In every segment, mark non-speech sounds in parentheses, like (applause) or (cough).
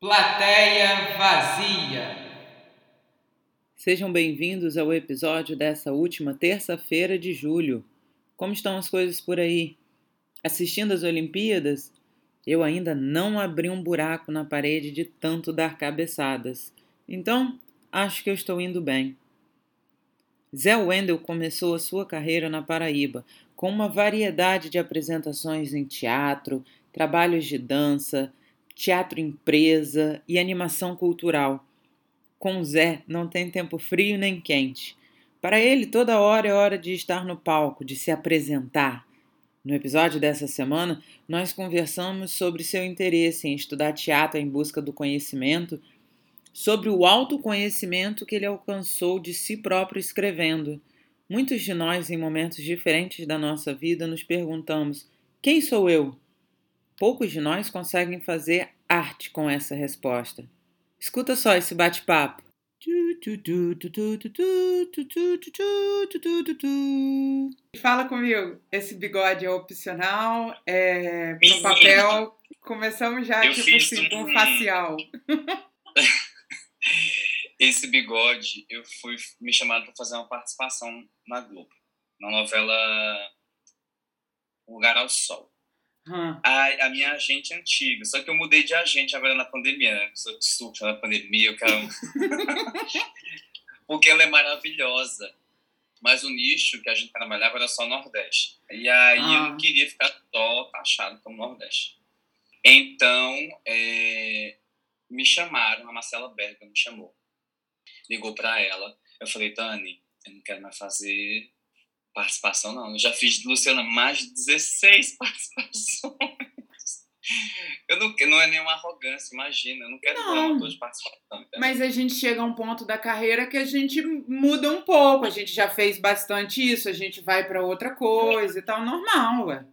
Plateia vazia. Sejam bem-vindos ao episódio dessa última terça-feira de julho. Como estão as coisas por aí? Assistindo às Olimpíadas? Eu ainda não abri um buraco na parede de tanto dar cabeçadas. Então, acho que eu estou indo bem. Zé Wendel começou a sua carreira na Paraíba, com uma variedade de apresentações em teatro, trabalhos de dança, teatro empresa e animação cultural. Com Zé não tem tempo frio nem quente. Para ele, toda hora é hora de estar no palco, de se apresentar. No episódio dessa semana, nós conversamos sobre seu interesse em estudar teatro em busca do conhecimento, sobre o autoconhecimento que ele alcançou de si próprio escrevendo. Muitos de nós, em momentos diferentes da nossa vida, nos perguntamos: quem sou eu? Poucos de nós conseguem fazer arte com essa resposta. Escuta só esse bate-papo. Fala comigo, esse bigode é opcional, é pro papel. Começamos já, Eu tipo assim, com um- facial. Esse bigode, eu fui me chamado para fazer uma participação na Globo, na novela Um Lugar ao Sol. Hum. A, a minha agente antiga, só que eu mudei de agente agora na pandemia, né? Sou de surto na pandemia, eu quero... (laughs) Porque ela é maravilhosa. Mas o nicho que a gente trabalhava era só Nordeste. E aí eu Ah. não queria ficar só taxado como Nordeste. Então, é, me chamaram, a Marcela Berga me chamou. Ligou para ela. Eu falei, Dani, eu não quero mais fazer participação, não. Eu já fiz de Luciana mais de 16 (laughs) participações. Eu não, não é nenhuma arrogância, imagina. Eu não quero Não. um de participação. entendeu? Mas a gente chega a um ponto da carreira que a gente muda um pouco. A gente já fez bastante isso, a gente vai para outra coisa e tal, normal, ué.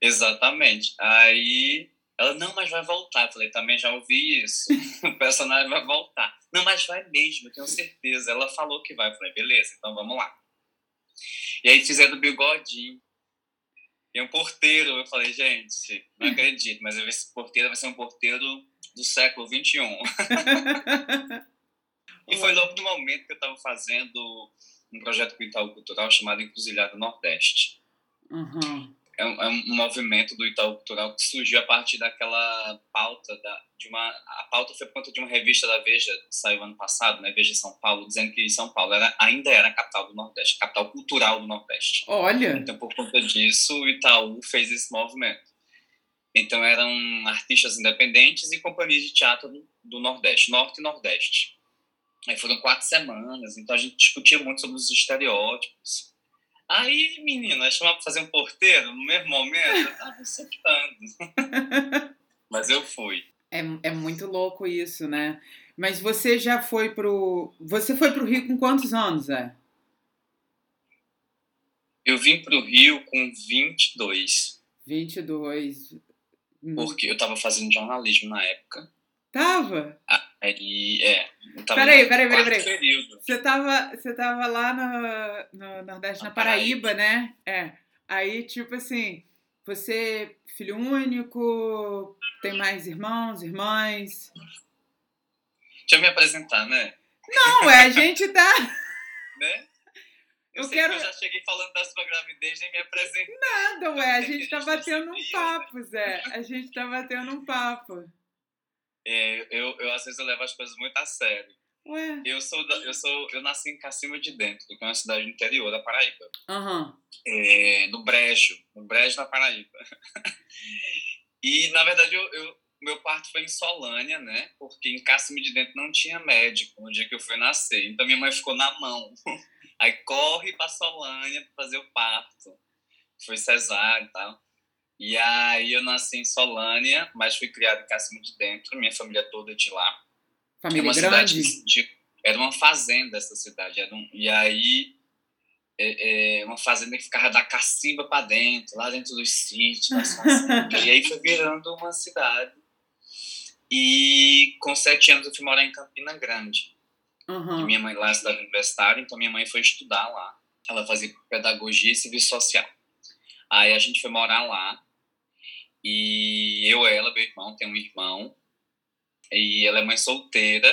Exatamente. Aí ela, não, mas vai voltar. Eu falei, também já ouvi isso. (laughs) o personagem vai voltar. Não, mas vai mesmo, eu tenho certeza. Ela falou que vai. Eu falei, beleza, então vamos lá. E aí fizeram o bigodinho. E um porteiro, eu falei, gente, não acredito, mas esse porteiro vai ser um porteiro do século XXI. (laughs) E foi logo no momento que eu estava fazendo um projeto Itaú Cultural chamado Encruzilhada Nordeste. Uhum. É um, é um movimento do Itaú Cultural que surgiu a partir daquela pauta da, de uma a pauta foi por conta de uma revista da Veja que saiu ano passado, né, Veja São Paulo, dizendo que São Paulo era, ainda era a capital do Nordeste, capital cultural do Nordeste. Olha, Então, por conta disso, o Itaú fez esse movimento. Então, eram artistas independentes e companhias de teatro do, do Nordeste, Norte e Nordeste. Aí foram quatro semanas, então a gente discutia muito sobre os estereótipos. Aí, menina, chamar para fazer um porteiro no mesmo momento, eu tava surtando. (laughs) Mas eu fui. é, é muito louco isso, né? Mas você já foi pro. Você foi pro Rio com quantos anos, é? Eu vim para o Rio com 22, 22. Hum. porque eu estava fazendo jornalismo na época. Tava? Aí, é. Eu Peraí, peraí, peraí, peraí. período. Você tava, você tava lá no, no Nordeste, na Na Paraíba, né? É. Aí, tipo assim, você filho único, tem mais irmãos, irmãs? Deixa eu me apresentar, né? Não, é, a gente tá. (laughs) né? Eu sei quero- que eu já cheguei falando da sua gravidez nem me apresentei. Nada, ué, a gente tá A gente tá batendo um sempre papo, Zé. A gente tá batendo um papo. É, eu, eu, às vezes, eu levo as coisas muito a sério. Ué. Eu sou, da- eu sou, eu nasci em Cacima de Dentro, que é uma cidade do interior da Paraíba. Aham. É, no Brejo, no Brejo da Paraíba. (laughs) E, na verdade, eu, eu- meu parto foi em Solânia, né? Porque em Cacima de Dentro não tinha médico no dia que eu fui nascer. Então, minha mãe ficou na mão. (laughs) Aí, corre pra Solânia pra fazer o parto. Foi cesárea e tal. E aí, eu nasci em Solânia, mas fui criado em Cacima de Dentro. Minha família toda é de lá. É Família uma grande? cidade de, era uma fazenda essa cidade era um, e aí é, é, uma fazenda que ficava da cacimba para dentro lá dentro dos sítios (laughs) e aí foi virando uma cidade e com sete anos eu fui morar em Campina Grande Aham. minha mãe lá é cidade universitária então minha mãe foi estudar lá ela fazia pedagogia e serviço social aí a gente foi morar lá e eu ela meu irmão tem um irmão E ela é mãe solteira,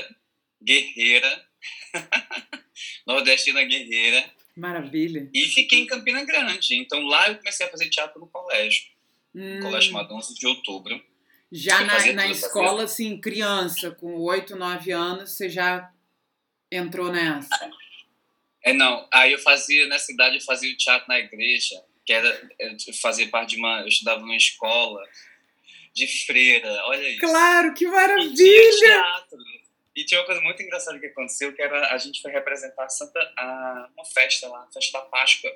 guerreira, (laughs) nordestina guerreira. Maravilha. E fiquei em Campina Grande. Então lá eu comecei a fazer teatro no colégio. Hum, Colégio chamado 11 de outubro. já eu na, na escola, assim, criança, com 8, 9 anos, você já entrou nessa. É, não. Aí eu fazia, nessa idade, eu fazia o teatro na igreja, que era, eu fazia parte de uma, eu estudava numa escola de freira, olha isso. Claro, que E tinha maravilha! teatro. E tinha uma coisa muito engraçada que aconteceu, que era a gente foi representar a Santa, a, uma festa lá, a festa da Páscoa.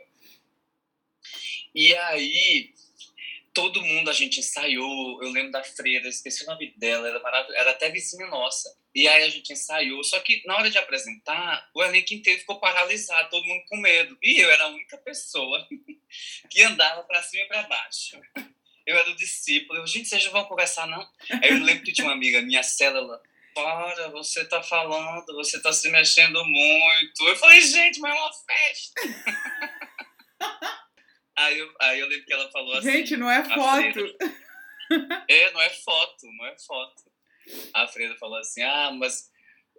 E aí, todo mundo, a gente ensaiou, eu lembro da freira, esqueci o nome dela, era maravilhosa, era até vizinha nossa. E aí a gente ensaiou, só que na hora de apresentar, o elenco inteiro ficou paralisado, todo mundo com medo. E eu era a única pessoa (laughs) que andava para cima e para baixo. Eu era o discípulo. Eu, gente, vocês não vão conversar, não? Aí eu lembro que tinha uma amiga minha, célula. Para, você tá falando, você tá se mexendo muito. Eu falei, gente, mas é uma festa. (laughs) aí, eu, aí eu lembro que ela falou assim. Gente, não é foto. freira. É, não é foto, não é foto. A freira falou assim: ah, mas.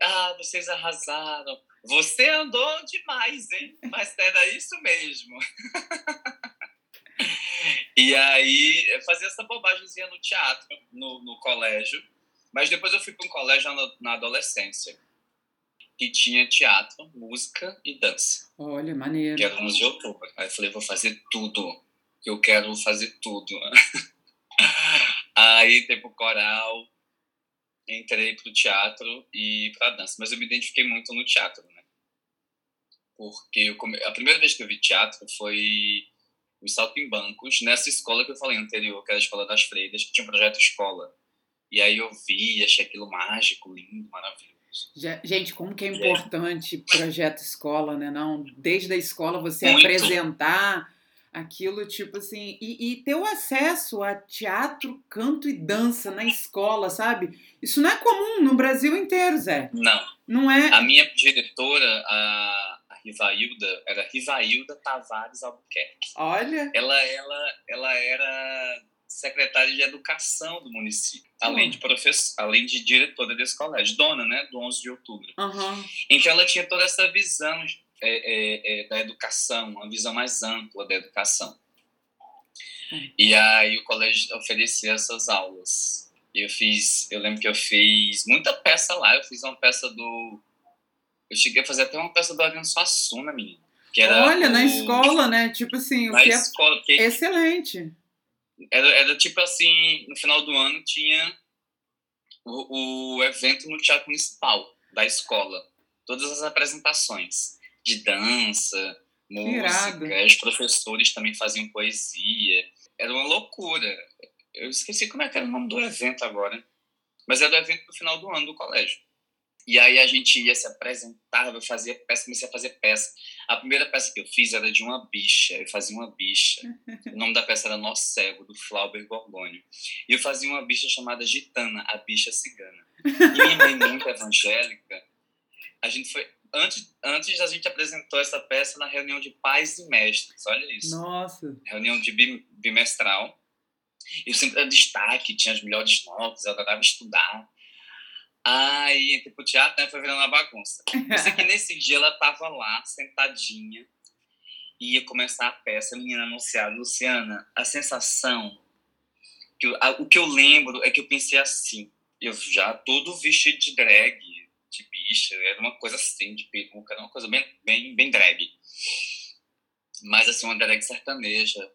Ah, vocês arrasaram. Você andou demais, hein? Mas era isso mesmo. (laughs) e aí, eu fazia essa bobagemzinha no teatro, no, no colégio. Mas depois eu fui para um colégio na, na adolescência, que tinha teatro, música e dança, Olha, maneiro. que era 11 de outubro. Aí eu falei: vou fazer tudo, eu quero fazer tudo. (laughs) Aí entrei pro coral, entrei pro teatro e pra dança. Mas eu me identifiquei muito no teatro, né? Porque come... a primeira vez que eu vi teatro foi o Salto em Bancos, nessa escola que eu falei anterior, que era a Escola das Freiras, que tinha um projeto escola. E aí eu vi, achei aquilo mágico, lindo, maravilhoso. Gente, como que é importante projeto escola, né? Não, desde a escola você Muito. apresentar aquilo, tipo assim, e, e ter o acesso a teatro, canto e dança na escola, sabe? Isso não é comum no Brasil inteiro, Zé. Não, Não é? a minha diretora, a, a Rivailda, era Rivailda Tavares Albuquerque. Olha, ela, ela, ela era secretária de educação do município, além Hum. de professor, além de diretora desse colégio, dona, né, do 11 de outubro. aham. Então ela tinha toda essa visão é, é, é, da educação, uma visão mais ampla da educação. Hum. E aí o colégio oferecia essas aulas. Eu fiz, eu lembro que eu fiz muita peça lá. Eu fiz uma peça do, eu cheguei a fazer até uma peça do Ariano Suassuna, menina. Que era Olha, na o- escola, né? Tipo assim, o Na que é escola, porque excelente. era, era tipo assim, no final do ano tinha o, o evento no Teatro Municipal da escola. Todas as apresentações de dança, irado. música, os professores também faziam poesia. Era uma loucura. Eu esqueci como é que era o nome do evento agora. Mas era o evento no final do ano do colégio. E aí a gente ia se apresentar, eu fazia peça, comecei a fazer peça. A primeira peça que eu fiz era de uma bicha, eu fazia uma bicha. O nome da peça era Nó Cego, do Flauber Gorgônio. E eu fazia uma bicha chamada Gitana, a bicha cigana. E minha mãe, muito evangélica, a gente foi. Antes, antes a gente apresentou essa peça na reunião de pais e mestres, olha isso. Nossa. Reunião de bi- bimestral. Eu sempre era destaque, tinha as melhores notas, eu adorava estudar. Aí entrei pro teatro, né, foi virando uma bagunça. Eu sei que (laughs) nesse dia ela tava lá, sentadinha, e ia começar a peça, a menina anunciada, Luciana, a sensação, que eu- a- o que eu lembro é que eu pensei assim, eu já todo vestido de drag, bicha, era uma coisa assim, de peruca, era uma coisa bem, bem, bem drag. Mas assim, uma drag sertaneja,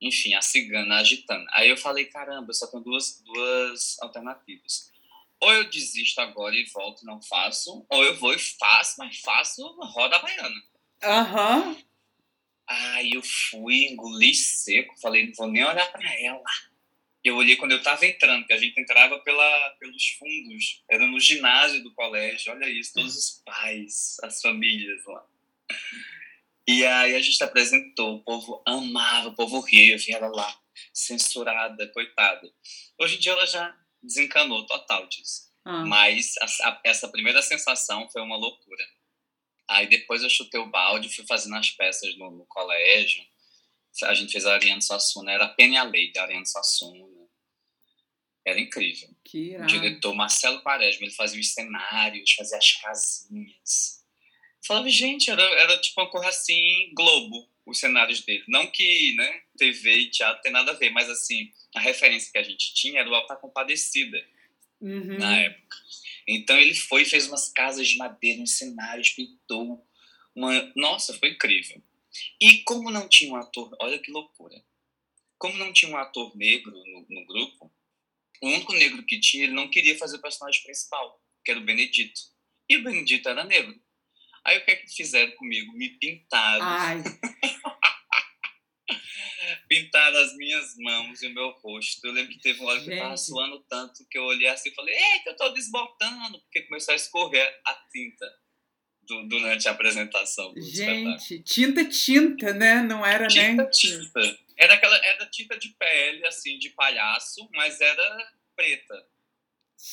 enfim, a cigana agitando. Aí eu falei, caramba, eu só tenho duas, duas alternativas. Ou eu desisto agora e volto e não faço, ou eu vou e faço, mas faço roda baiana. Aham. Aí eu fui, engoli seco, falei, não vou nem olhar pra ela. Eu olhei quando eu tava entrando, porque a gente entrava pela, pelos fundos, era no ginásio do colégio, olha isso, todos os pais, as famílias lá. E aí a gente apresentou, o povo amava, o povo ria, eu vi ela lá, censurada, coitada. Hoje em dia ela já desencanou total disso. Ah. Mas a- a- essa primeira sensação foi uma loucura. Aí depois eu chutei o balde, fui fazendo as peças no, no colégio. A gente fez a Ariane Suassuna, era a Penha Lei da Ariane Suassuna. Era incrível. Que O diretor Marcelo Quaresma, ele fazia os cenários, fazia as casinhas. Eu falava, gente, era, era tipo uma coisa assim, Globo, os cenários dele. Não que né, TV e teatro tem nada a ver, mas assim, a referência que a gente tinha era o Alta Compadecida Uhum. na época. Então ele foi e fez umas casas de madeira, uns cenários, pintou. Uma... Nossa, foi incrível. E como não tinha um ator, olha que loucura. Como não tinha um ator negro no, no grupo, o único negro que tinha, ele não queria fazer o personagem principal, que era o Benedito. E o Benedito era negro. Aí o que é que fizeram comigo? Me pintaram. Ai, (laughs) pintaram as minhas mãos e o meu rosto. Eu lembro que teve uma hora que eu tava suando tanto que eu olhei assim e falei, eita, eu tô desbotando, porque começou a escorrer a tinta du- durante a apresentação do espetáculo. gente, tinta, tinta, né? Não era Tinta, nem. tinta. Era aquela, era tinta de pele, assim, de palhaço, mas era preta.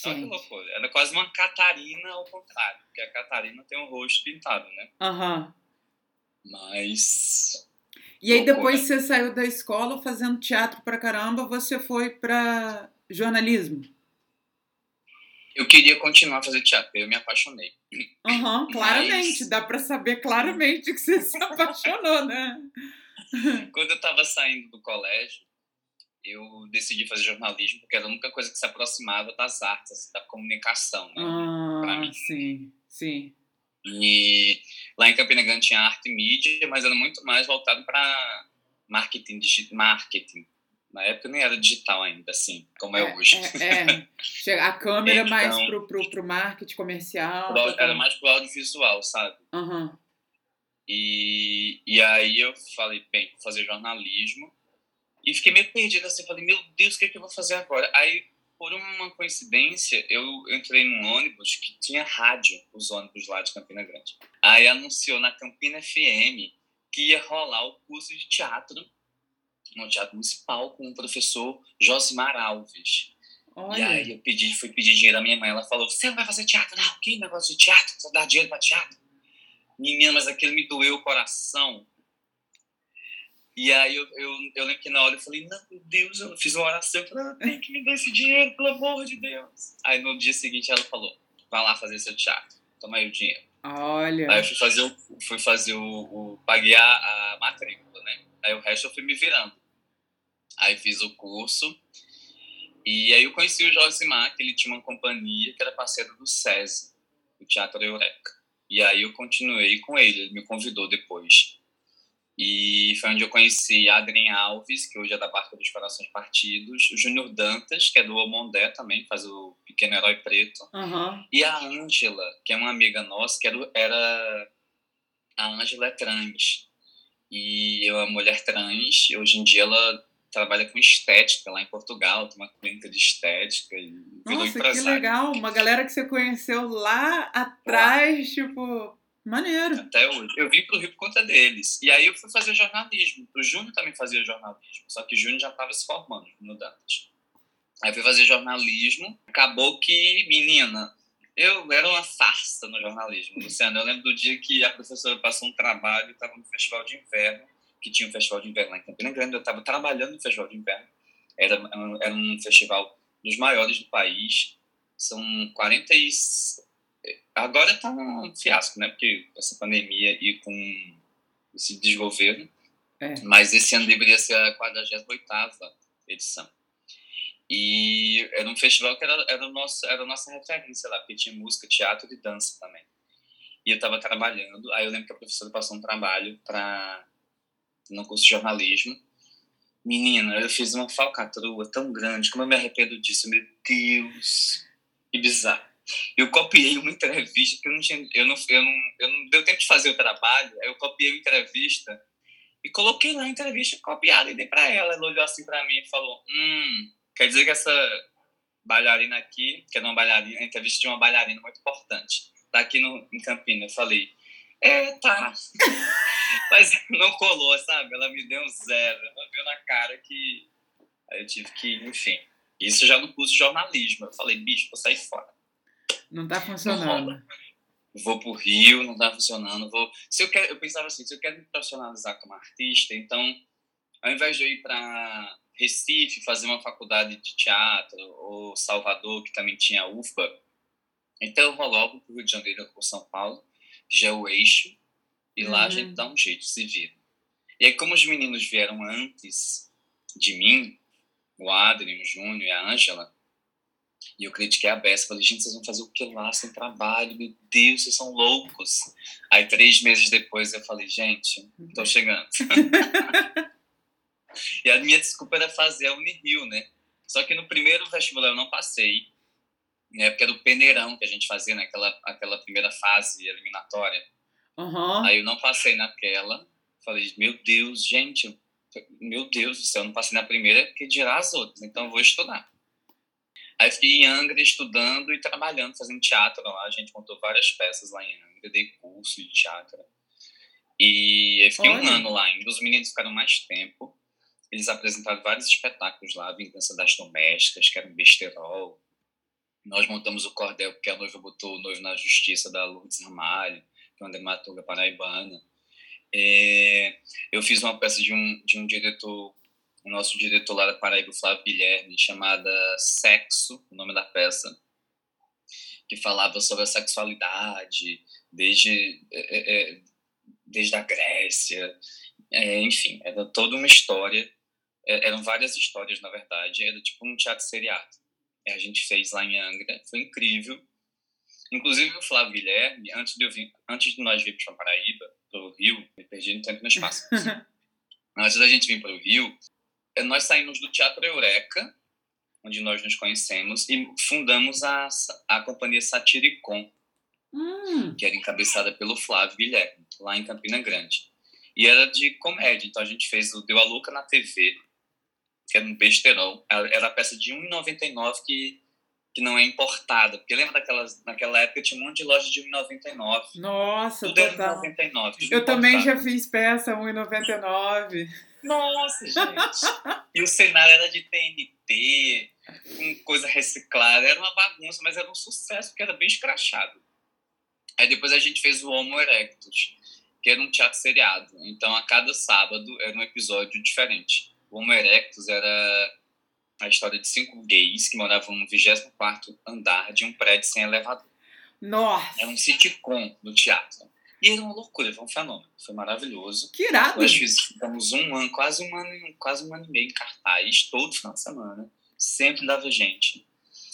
Olha que loucura. Era quase uma Catarina ao contrário, porque a Catarina tem o rosto pintado, né? Aham. Mas E aí depois você saiu da escola fazendo teatro pra caramba, você foi pra jornalismo. Eu queria continuar a fazer teatro, eu me apaixonei. Aham, claramente. Mas- Dá pra saber claramente que você se (laughs) apaixonou, né? Quando eu estava saindo do colégio, eu decidi fazer jornalismo, porque era a única coisa que se aproximava das artes, assim, da comunicação, né? pra Ah, mim. sim, sim. E lá em Campina Grande tinha arte e mídia, mas era muito mais voltado para marketing, digi- marketing. Na época nem era digital ainda, assim, como é, hoje. É, é. (laughs) A câmera mais Então- pro, pro, pro marketing comercial. Pro- Era mais pro audiovisual, sabe? Aham. E, e aí eu falei, bem, vou fazer jornalismo. E fiquei meio perdido assim, falei, meu Deus, o que, é que eu vou fazer agora? Aí, por uma coincidência, eu entrei num ônibus que tinha rádio, os ônibus lá de Campina Grande. Aí anunciou na Campina FM que ia rolar o curso de teatro no Teatro Municipal com o professor Josimar Alves. E Olha. aí eu pedi, fui pedir dinheiro à minha mãe. Ela falou: Você não vai fazer teatro, não? Que negócio de teatro? Você dá dinheiro pra teatro? Menina, mas aquilo me doeu o coração. E aí eu, eu, eu lembro que na hora eu falei: Não, meu Deus, eu fiz uma oração. Eu falei: "Ah, Tem que me dar esse dinheiro, pelo amor de Deus. Aí no dia seguinte ela falou: Vai lá fazer seu teatro. Toma aí o dinheiro. Olha. Aí eu fui fazer o. Fui fazer o, o paguei a, a matrícula, né? Aí o resto eu fui me virando. Aí fiz o curso. E aí eu conheci o Josimar, que ele tinha uma companhia que era parceiro do SESI, do Teatro Eureka. E aí eu continuei com ele, ele me convidou depois. E foi onde eu conheci Adrien Alves, que hoje é da Barca dos Corações Partidos, o Júnior Dantas, que é do Omondé também, faz o Pequeno Herói Preto. Aham. E a Ângela, que é uma amiga nossa, que era, era a Ângela é trans. E é uma mulher trans, e hoje em dia ela trabalha com estética lá em Portugal, tem uma clínica de estética e virou Nossa, que legal. Uma galera que você conheceu lá atrás, tipo, maneiro. Até hoje. Eu vim pro Rio por conta deles. E aí eu fui fazer jornalismo. O Júnior também fazia jornalismo, só que o Júnior já estava se formando no Dantas. Aí fui fazer jornalismo. Acabou que, menina, eu era uma farsa no jornalismo, Luciano. Eu lembro do dia que a professora passou um trabalho, estava no festival de inverno, que tinha um festival de inverno lá em Campina Grande. Eu estava trabalhando no festival de inverno. Era, era um festival dos maiores do país. São 40 e... Agora tá um fiasco, né? Porque essa pandemia e com esse desgoverno. É. Mas esse ano deveria ser a 48ª edição. E era um festival que era, era, o nosso, era a nossa referência lá, porque tinha música, teatro e dança também. E eu estava trabalhando, aí eu lembro que a professora passou um trabalho para no curso de jornalismo. Menina, eu fiz uma falcatrua tão grande, como eu me arrependo disso, meu Deus, que bizarro. Eu copiei uma entrevista, porque eu não tinha, eu não, eu não, eu não deu tempo de fazer o trabalho, aí eu copiei uma entrevista e coloquei lá a entrevista copiada e dei para ela. Ela olhou assim para mim e falou: Hum, quer dizer que essa bailarina aqui, que é uma bailarina, a entrevista de uma bailarina muito importante, tá aqui no, em Campinas. Eu falei: É, tá. (laughs) Mas (laughs) não colou, sabe? Ela me deu um zero. Ela viu na cara que. Aí eu tive que, enfim. Isso já no curso de jornalismo. Eu falei: Bicho, vou sair fora Não tá funcionando. vou pro Rio, não tá funcionando, vou... Se eu, quero, eu pensava assim, se eu quero me profissionalizar como artista, então, ao invés de eu ir para Recife fazer uma faculdade de teatro, ou Salvador, que também tinha UFBA. Então eu vou logo para o Rio de Janeiro ou São Paulo, que já é o eixo, e lá a gente Uhum. dá um jeito, se vira. E aí, como os meninos vieram antes de mim, o Adrien, o Júnior e a Ângela, e eu critiquei a Bessa, falei, gente, vocês vão fazer o que lá sem trabalho? Meu Deus, vocês são loucos. Aí, três meses depois, eu falei, gente, tô chegando. (laughs) e a minha desculpa era fazer a Unirio, né? Só que no primeiro vestibular eu não passei, né? Porque era o peneirão que a gente fazia naquela aquela primeira fase eliminatória. Aham. Aí eu não passei naquela. Falei, meu Deus, gente, meu Deus do céu, eu não passei na primeira, que dirá as outras, então eu vou estudar. Aí fiquei em Angra estudando e trabalhando, fazendo teatro lá. A gente montou várias peças lá em Angra, dei curso de teatro. E eu fiquei um Olha. ano lá ainda. Os meninos ficaram mais tempo. Eles apresentaram vários espetáculos lá, Vingança das Domésticas, que era um besterol. Nós montamos o cordel, porque a noiva botou o noivo na justiça da Lourdes Ramalho, é uma dramaturga paraibana. É, eu fiz uma peça de um, de um diretor, o nosso diretor lá da Paraíba, Flávio Guilherme, chamada Sexo, o nome da peça, que falava sobre a sexualidade, desde, é, é, desde a Grécia, é, enfim, era toda uma história, é, eram várias histórias, na verdade, era tipo um teatro seriado. É, a gente fez lá em Angra, foi incrível. Inclusive o Flávio Guilherme, antes de, eu vir, antes de nós virmos para Paraíba, para o Rio, me perdi no tempo e no espaço. (laughs) antes da gente vir para o Rio, eh, nós saímos do Teatro Eureka, onde nós nos conhecemos, e fundamos a, a companhia Satiricon, Hum, que era encabeçada pelo Flávio Guilherme, lá em Campina Grande. E era de comédia, então a gente fez o Deu a Louca na TV, que era um besterol. Era a peça de R$ 1,99 que, que não é importada. Porque lembra daquelas, naquela época tinha um monte de loja de R$ 1,99. nossa, Tudo era total. R$ 1,99. tudo Eu também já fiz peça 1,99. Nossa, gente! e o cenário era de TNT, com coisa reciclada. Era uma bagunça, mas era um sucesso, porque era bem escrachado. Aí depois a gente fez o Homo Erectus, que era um teatro seriado. Então, a cada sábado era um episódio diferente. O Homo Erectus era a história de cinco gays que moravam no 24º andar de um prédio sem elevador. Nossa, Era um sitcom do teatro. E era uma loucura, foi um fenômeno. Foi maravilhoso. que irado. Nós fiz- ficamos um ano, quase um ano, e- quase um ano e meio em cartaz, todo final de semana. Sempre dava gente.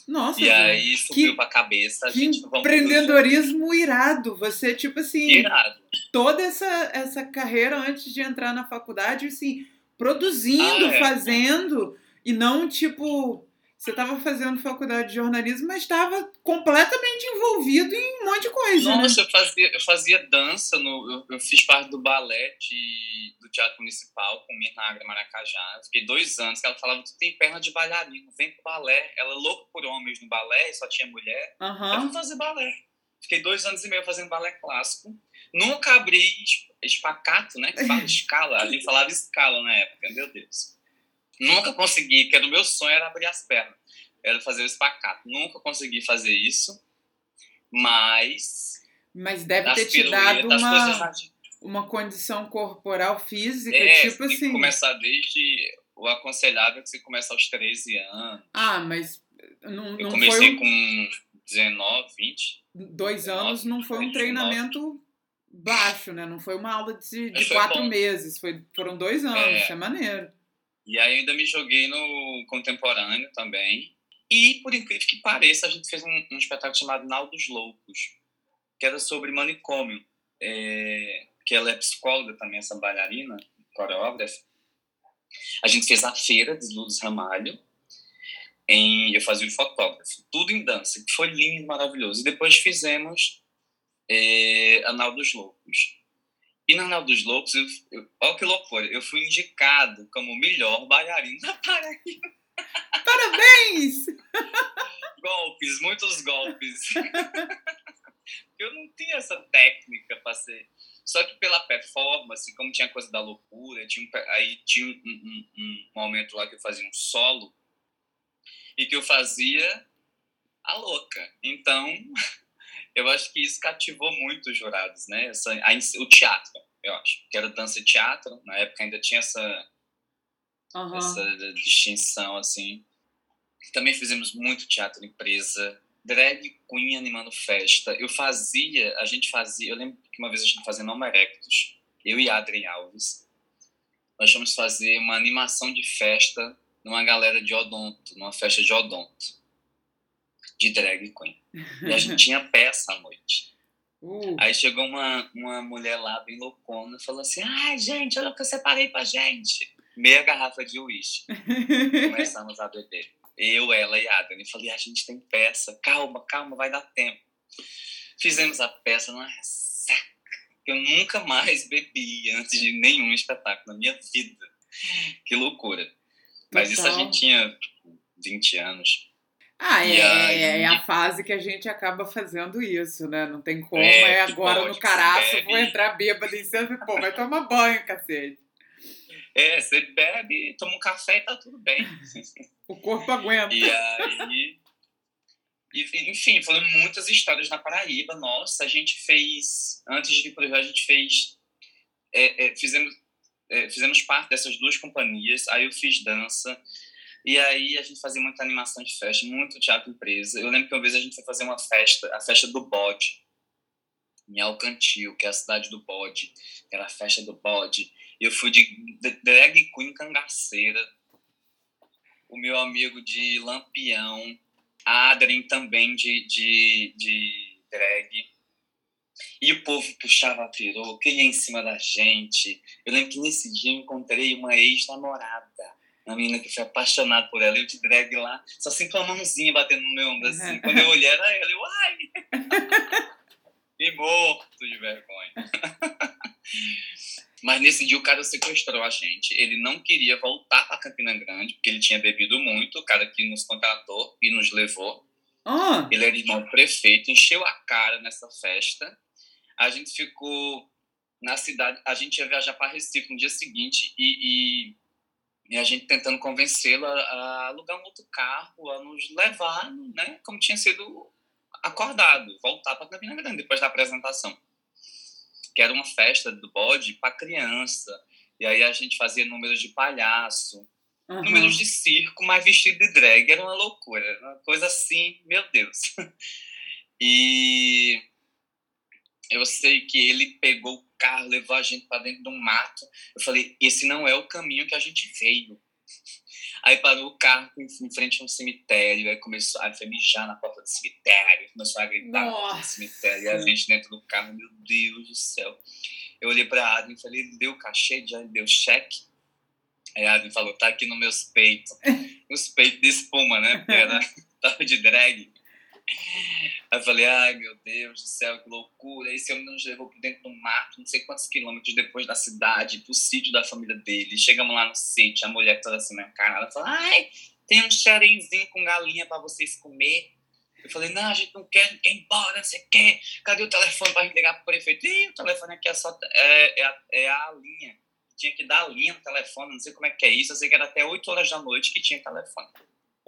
Nossa, E gente. aí subiu que- pra cabeça, a Que gente empreendedorismo irado. Você, tipo assim, Irado. toda essa, essa carreira antes de entrar na faculdade, assim, produzindo, Ah, é. fazendo, e não tipo. Você estava fazendo faculdade de jornalismo, mas estava completamente envolvido em um monte de coisa. né? Nossa, eu fazia, eu fazia dança, no, eu, eu fiz parte do balé de, do Teatro Municipal com Mirnagra Maracajá. Eu fiquei dois anos, que ela falava, tu tem perna de bailarino, vem pro balé. Ela é louca por homens no balé, só tinha mulher. Eu Aham. vou fazer balé. Fiquei dois anos e meio fazendo balé clássico. Nunca abri es- espacato, né? Que fala (laughs) escala. A gente falava escala na época, meu Deus. Nunca consegui, que era o meu sonho era abrir as pernas. Era fazer o espacato. Nunca consegui fazer isso. Mas. Mas deve ter te dado uma, uma condição corporal física, É, tipo tem que assim. começar desde. O aconselhável é que você começa aos 13 anos. Ah, mas não, Eu não comecei foi um, com 19, 20. dois 19, anos, não foi um 19. treinamento baixo, né? Não foi uma aula de, de quatro bom. meses, foi, foram dois anos, É. isso é maneiro. E aí ainda me joguei no contemporâneo também. E, por incrível que pareça, a gente fez um, um espetáculo chamado Nau dos Loucos, que era sobre manicômio. É, que ela é psicóloga também, essa bailarina, coreógrafa. A gente fez a feira de Lourdes Ramalho. Em, eu fazia o fotógrafo. Tudo em dança, que foi lindo, maravilhoso. E depois fizemos é, a Nau dos Loucos. E na Nau dos Loucos, eu, eu, olha que loucura, eu fui indicado como o melhor bailarino da Paraíba. (laughs) Parabéns! (laughs) Golpes, muitos golpes. (laughs) eu não tinha essa técnica para ser. Só que pela performance, como tinha coisa da loucura, tinha um, aí tinha um, um- um momento lá que eu fazia um solo e que eu fazia a louca. Então, eu acho que isso cativou muito os jurados, né? Essa, a o teatro, eu acho. Que era dança e teatro. Na época ainda tinha essa, Uhum. essa distinção, assim. Também fizemos muito teatro empresa, drag queen animando festa. Eu fazia, a gente fazia, eu lembro que uma vez a gente fazia Nome Erectus, eu e Adrien Alves. Nós fomos fazer uma animação de festa numa galera de odonto, numa festa de odonto, de drag queen. E a gente (laughs) tinha peça à noite. Uh, Aí chegou uma, uma mulher lá, bem loucona, e falou assim: Ai, gente, olha o que eu separei pra gente. Meia garrafa de uísque. Começamos a beber. Eu, ela e a Adriane. Falei: A gente tem peça, calma, calma, vai dar tempo. Fizemos a peça numa ressaca. que Eu nunca mais bebi antes de nenhum espetáculo na minha vida. Que loucura. Mas isso a Total. gente tinha tipo, 20 anos. Ah, é, aí- é, é a fase que a gente acaba fazendo isso, né? Não tem como. É, É, agora pode, no caraço, bebe. vou entrar bêbada em cima e, pô, vai tomar banho, cacete. É, você bebe, toma um café e tá tudo bem. O corpo aguenta. E aí. e, Enfim, foram muitas histórias na Paraíba. Nossa, a gente fez. Antes de ir pro Rio, a gente fez. é, é, fizemos, é, fizemos parte dessas duas companhias. Aí eu fiz dança. E aí a gente fazia muita animação de festa, muito teatro empresa. Eu lembro que uma vez a gente foi fazer uma festa, a festa do bode, em Alcantil, que é a cidade do bode. Era a festa do bode. Eu fui de de- drag queen cangaceira o meu amigo de Lampião, a Adrien também de, de, de drag. E o povo puxava a peruca, ia em cima da gente. Eu lembro que nesse dia eu encontrei uma ex-namorada, uma menina que foi apaixonada por ela, eu de drag lá, só sinto uma mãozinha batendo no meu ombro assim. Quando eu olhei, era ela, eu, ai! (laughs) e morto de vergonha. (laughs) Mas nesse dia o cara sequestrou a gente. Ele não queria voltar para Campina Grande, porque ele tinha bebido muito, o cara que nos contratou e nos levou. Ah, Ele era irmão do prefeito, encheu a cara nessa festa. A gente ficou na cidade, a gente ia viajar para Recife no dia seguinte e, e, e a gente tentando convencê-lo a, alugar um outro carro, a nos levar, né, como tinha sido acordado, voltar para Campina Grande depois da apresentação. Que era uma festa do bode para criança. E aí a gente fazia números de palhaço, aham. números de circo, mas vestido de drag. Era uma loucura. era Uma coisa assim, meu Deus. (laughs) E eu sei que ele pegou o carro, levou a gente para dentro de um mato. Eu falei, esse não é o caminho que a gente veio. (laughs) Aí parou o carro em frente a um cemitério, aí começou a foi mijar na porta do cemitério, começou a gritar na porta do Nossa. cemitério, e a gente dentro do carro, meu Deus do céu. Eu olhei para a Adrien e falei, ele deu cachê, já deu cheque? Aí a Adrien falou, tá aqui nos meus peitos. (laughs) Os peitos de espuma, né? Porque era, (laughs) tava de drag. Aí eu falei, ai meu Deus do céu, que loucura. Esse homem nos levou por dentro do mato, não sei quantos quilômetros depois da cidade, pro sítio da família dele. Chegamos lá no sítio, a mulher toda assim na cara, ela falou, ai, tem um xerenzinho com galinha pra vocês comer. Eu falei, não, a gente não quer ir embora, o quê. Cadê o telefone pra gente ligar pro prefeito? Ih, o telefone aqui é só é, é, é a linha. Tinha que dar a linha no telefone, não sei como é que é isso. Eu sei que era até 8 horas da noite que tinha telefone.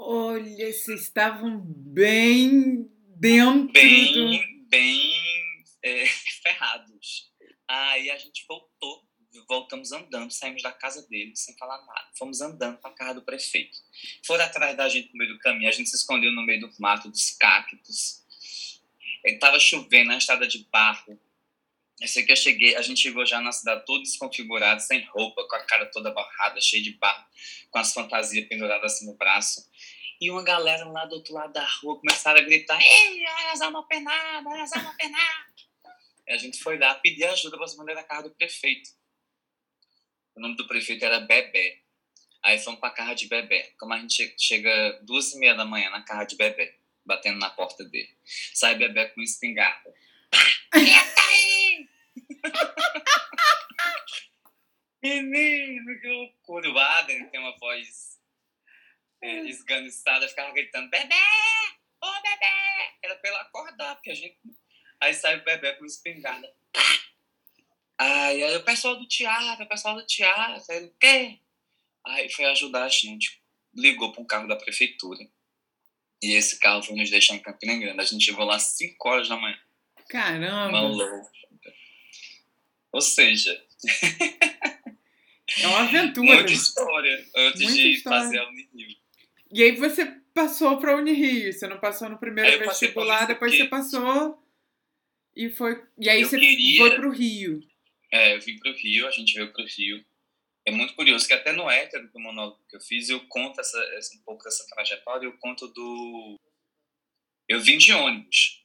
Olha, vocês estavam bem dentro do... bem, bem é, (laughs) ferrados. Aí a gente voltou, voltamos andando, saímos da casa dele sem falar nada. Fomos andando para a casa do prefeito. Foram atrás da gente no meio do caminho, a gente se escondeu no meio do mato, dos cactos. Estava chovendo, na estrada de barro. Eu sei que eu cheguei, a gente chegou já na cidade todo desconfigurado, sem roupa, com a cara toda barrada, cheia de barro, com as fantasias penduradas assim no braço. E uma galera lá do outro lado da rua começaram a gritar: Ei, elas alma penada, elas alma penada. E a gente foi lá pedir ajuda para se mandar da casa do prefeito. O nome do prefeito era Bebé. Aí fomos para a casa de Bebé. Como a gente che- chega duas e meia da manhã na casa de Bebé, batendo na porta dele. Sai Bebé com espingarda. Tá aí? (laughs) Menino, que loucura. O Adrien tem uma voz é, esganiçada, ficava gritando, bebê! Ô, bebê! Era pra ele acordar, porque a gente... Aí sai o bebê com espingarda. Aí, aí o pessoal do teatro, o pessoal do teatro, aí ele, o quê? Aí foi ajudar a gente. Ligou para um carro da prefeitura. E esse carro foi nos deixar em Campina Grande. A gente chegou lá às 5 horas da manhã. Caramba. Maluco. Ou seja, É uma aventura. (laughs) Muita história antes Muita de história. fazer a Unirio. E aí você passou para a Unirio, você não passou no primeiro pra vestibular, depois você passou e foi. E aí Eu você queria- foi pro Rio. É, eu vim pro Rio, a gente veio pro Rio. É muito curioso que até no hétero do monólogo que eu fiz, eu conto essa, um pouco dessa trajetória, eu conto do... Eu vim de ônibus.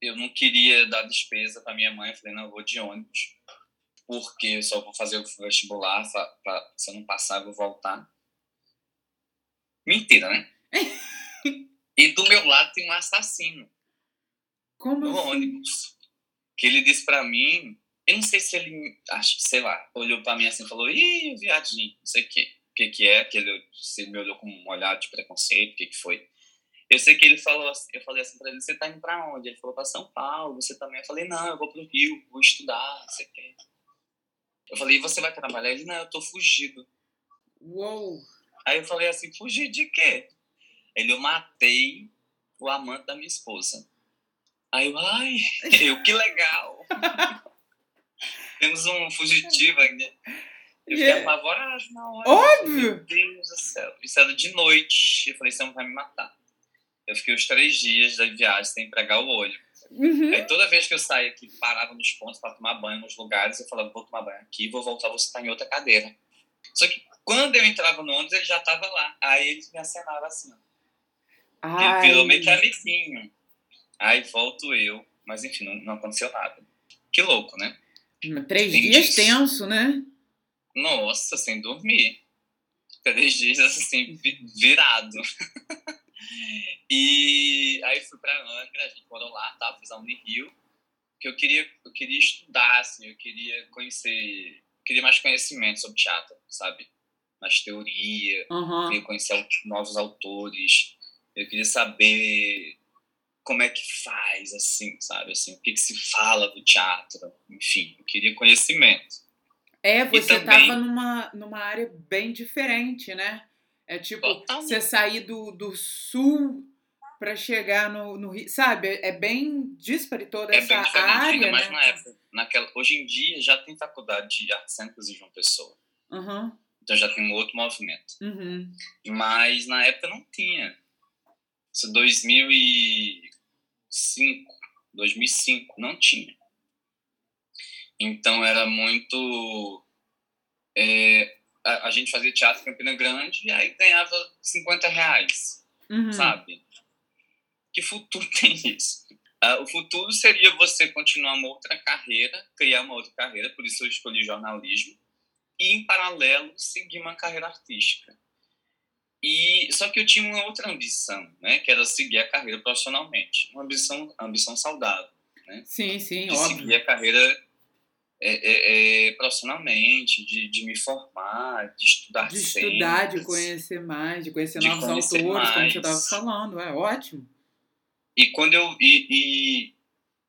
Eu não queria dar despesa para minha mãe, eu falei, não, eu vou de ônibus. Porque eu só vou fazer o vestibular, fa- pra- se eu não passar, eu vou voltar. Mentira, né? (laughs) e do meu lado tem um assassino Como no assim? ônibus. Que ele disse pra mim, eu não sei se ele, acho, sei lá, olhou pra mim assim e falou, ih, viadinho, não sei o que, o que que é, que ele, se ele me olhou com um olhar de preconceito, o que que foi. Eu sei que ele falou, assim- eu falei assim pra ele, você tá indo pra onde? Ele falou pra São Paulo, você também? Eu falei, não, eu vou pro Rio, vou estudar, não sei o que. Eu falei, e você vai trabalhar? Ele, não, eu tô fugido. Uou! Aí eu falei assim, fugir de quê? Ele, eu matei o amante da minha esposa. Aí eu, ai, (laughs) eu, que legal. (laughs) Temos um fugitivo aqui. Eu fiquei Yeah. apavorado na hora. Óbvio. Meu Deus do céu. Isso era de noite. Eu falei, você não vai me matar. Eu fiquei os três dias da viagem sem pregar o olho. Uhum. Aí toda vez que eu saía aqui, parava nos pontos para tomar banho nos lugares, eu falava, vou tomar banho aqui, vou voltar, você está em outra cadeira. Só que quando eu entrava no ônibus, ele já estava lá. Aí eles me acenaram assim, ó. Ele virou meio que amiguinho. Aí volto eu, mas enfim, não, não aconteceu nada. Que louco, né? Três Tem dias disso. tenso, né? Nossa, sem dormir. Três dias assim, vi- virado. (laughs) e aí fui pra Angra, a gente morou lá, tá? Fiz a Unirio, que eu queria, eu queria estudar, assim, eu queria conhecer, eu queria mais conhecimento sobre teatro, sabe? Mais teoria, eu Aham. queria conhecer novos autores, eu queria saber como é que faz, assim, sabe? Assim, o que, que se fala do teatro, enfim, eu queria conhecimento. É, você também- tava numa, numa área bem diferente, né? É tipo, Totalmente. você sair do, do sul pra chegar no, no Rio, sabe? É é bem díspare toda É essa bem área, ainda mais né? na época. Naquela, hoje em dia já tem faculdade de artes cênicas em João Pessoa. Uhum, Então já tem um outro movimento. uhum. Mas na época não tinha. Isso é 2005, 2005, não tinha. Então era muito. é, a, a gente fazia teatro em Campina Grande e aí ganhava 50 reais, uhum. sabe? Que futuro (laughs) tem isso? Ah, o futuro seria você continuar uma outra carreira, criar uma outra carreira, por isso eu escolhi jornalismo, e em paralelo seguir uma carreira artística. E só que eu tinha uma outra ambição, né, que era seguir a carreira profissionalmente, uma ambição, ambição saudável, Sim, sim, de óbvio. seguir a carreira é, é, é, profissionalmente, de, de me formar, de estudar De estudar, de conhecer mais, de conhecer De novos conhecer autores, como mais. você estava falando. É ótimo. E quando eu e, e,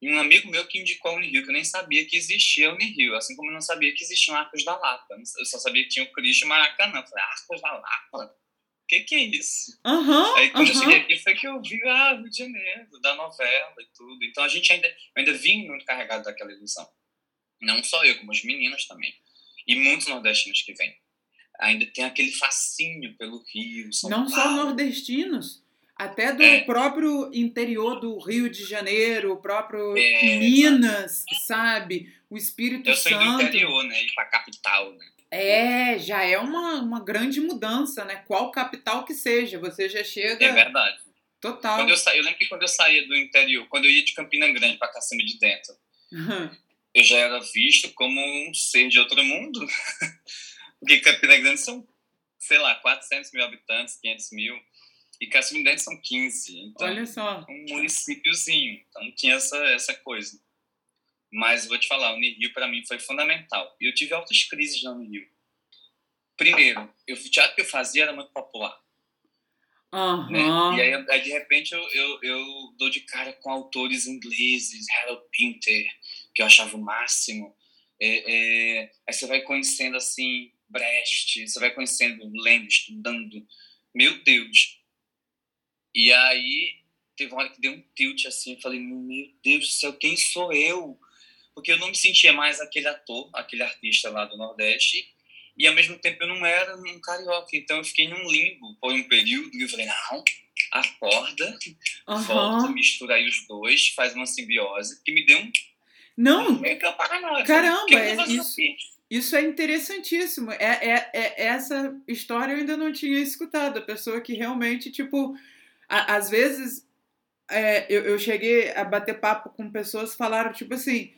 e um amigo meu que indicou a Unirio, que eu nem sabia que existia a Unirio, assim como eu não sabia que existiam Arcos da Lapa. Eu só sabia que tinha o Cristo e o Maracanã. Eu falei, Arcos da Lapa? O que, que é isso? Aham, Aí quando eu cheguei aqui foi que eu vi, ah, Rio de Janeiro, da novela e tudo. Então a gente ainda, ainda vim muito carregado daquela ilusão. Não só eu, como os meninos também. E muitos nordestinos que vêm. Ainda tem aquele fascínio pelo Rio, São Não só Paulo. nordestinos, até do É. próprio interior do Rio de Janeiro, o próprio É, Minas, sabe? O Espírito Eu sou do Santo. interior, né? Pra capital, né? É, já é uma, uma grande mudança, né? Qual capital que seja, você já chega É verdade. total. Quando eu, sa... eu lembro que quando eu saía do interior, quando eu ia de Campina Grande para Cacimba de Dentro, eu já era visto como um ser de outro mundo. (laughs) Porque Campina Grande são, sei lá, 400 mil habitantes, 500 mil. E de Dentro são 15. Então, Olha só. um municípiozinho. Então tinha essa, essa coisa. Mas vou te falar, a Unirio para mim foi fundamental. E eu tive altas crises na Unirio. Primeiro, eu, o teatro que eu fazia era muito popular. né? Aham. E aí, aí, de repente, eu, eu, eu dou de cara com autores ingleses, Harold Pinter, que eu achava o máximo. É, é, aí você vai conhecendo, assim, Brecht, você vai conhecendo, lendo, estudando. Meu Deus! E aí, teve uma hora que deu um tilt, assim, eu falei, meu Deus do céu, quem sou eu? porque eu não me sentia mais aquele ator, aquele artista lá do Nordeste, e ao mesmo tempo eu não era um carioca, então eu fiquei num limbo por um período, e eu falei, não, acorda, Aham. volta, mistura aí os dois, faz uma simbiose, que me deu um Não. Caramba, é isso. aqui? Isso é interessantíssimo. É, é, é- essa história eu ainda não tinha escutado. A pessoa que realmente, tipo, a- às vezes é, eu, eu cheguei a bater papo com pessoas que falaram, tipo assim,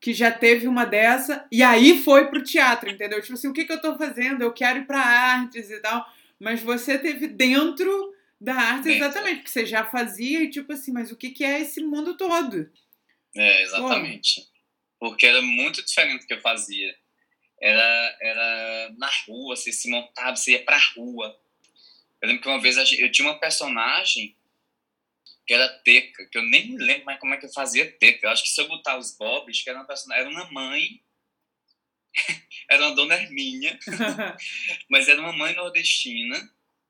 que já teve uma dessa e aí foi pro teatro, entendeu? Tipo assim, o que, que eu tô fazendo? Eu quero ir pra artes e tal. Mas você teve dentro da arte, Dentro. exatamente, porque você já fazia e tipo assim, mas o que, que é esse mundo todo? É, exatamente. Porque era muito diferente do que eu fazia. Era, era na rua, você se montava, você ia pra rua. Eu lembro que uma vez eu tinha uma personagem que era Teca, que eu nem me lembro mais como é que eu fazia Teca. Eu acho que se eu botar os bobs, que era uma personagem, era uma mãe, (laughs) era uma dona Hermínia, (laughs) (laughs) mas era uma mãe nordestina,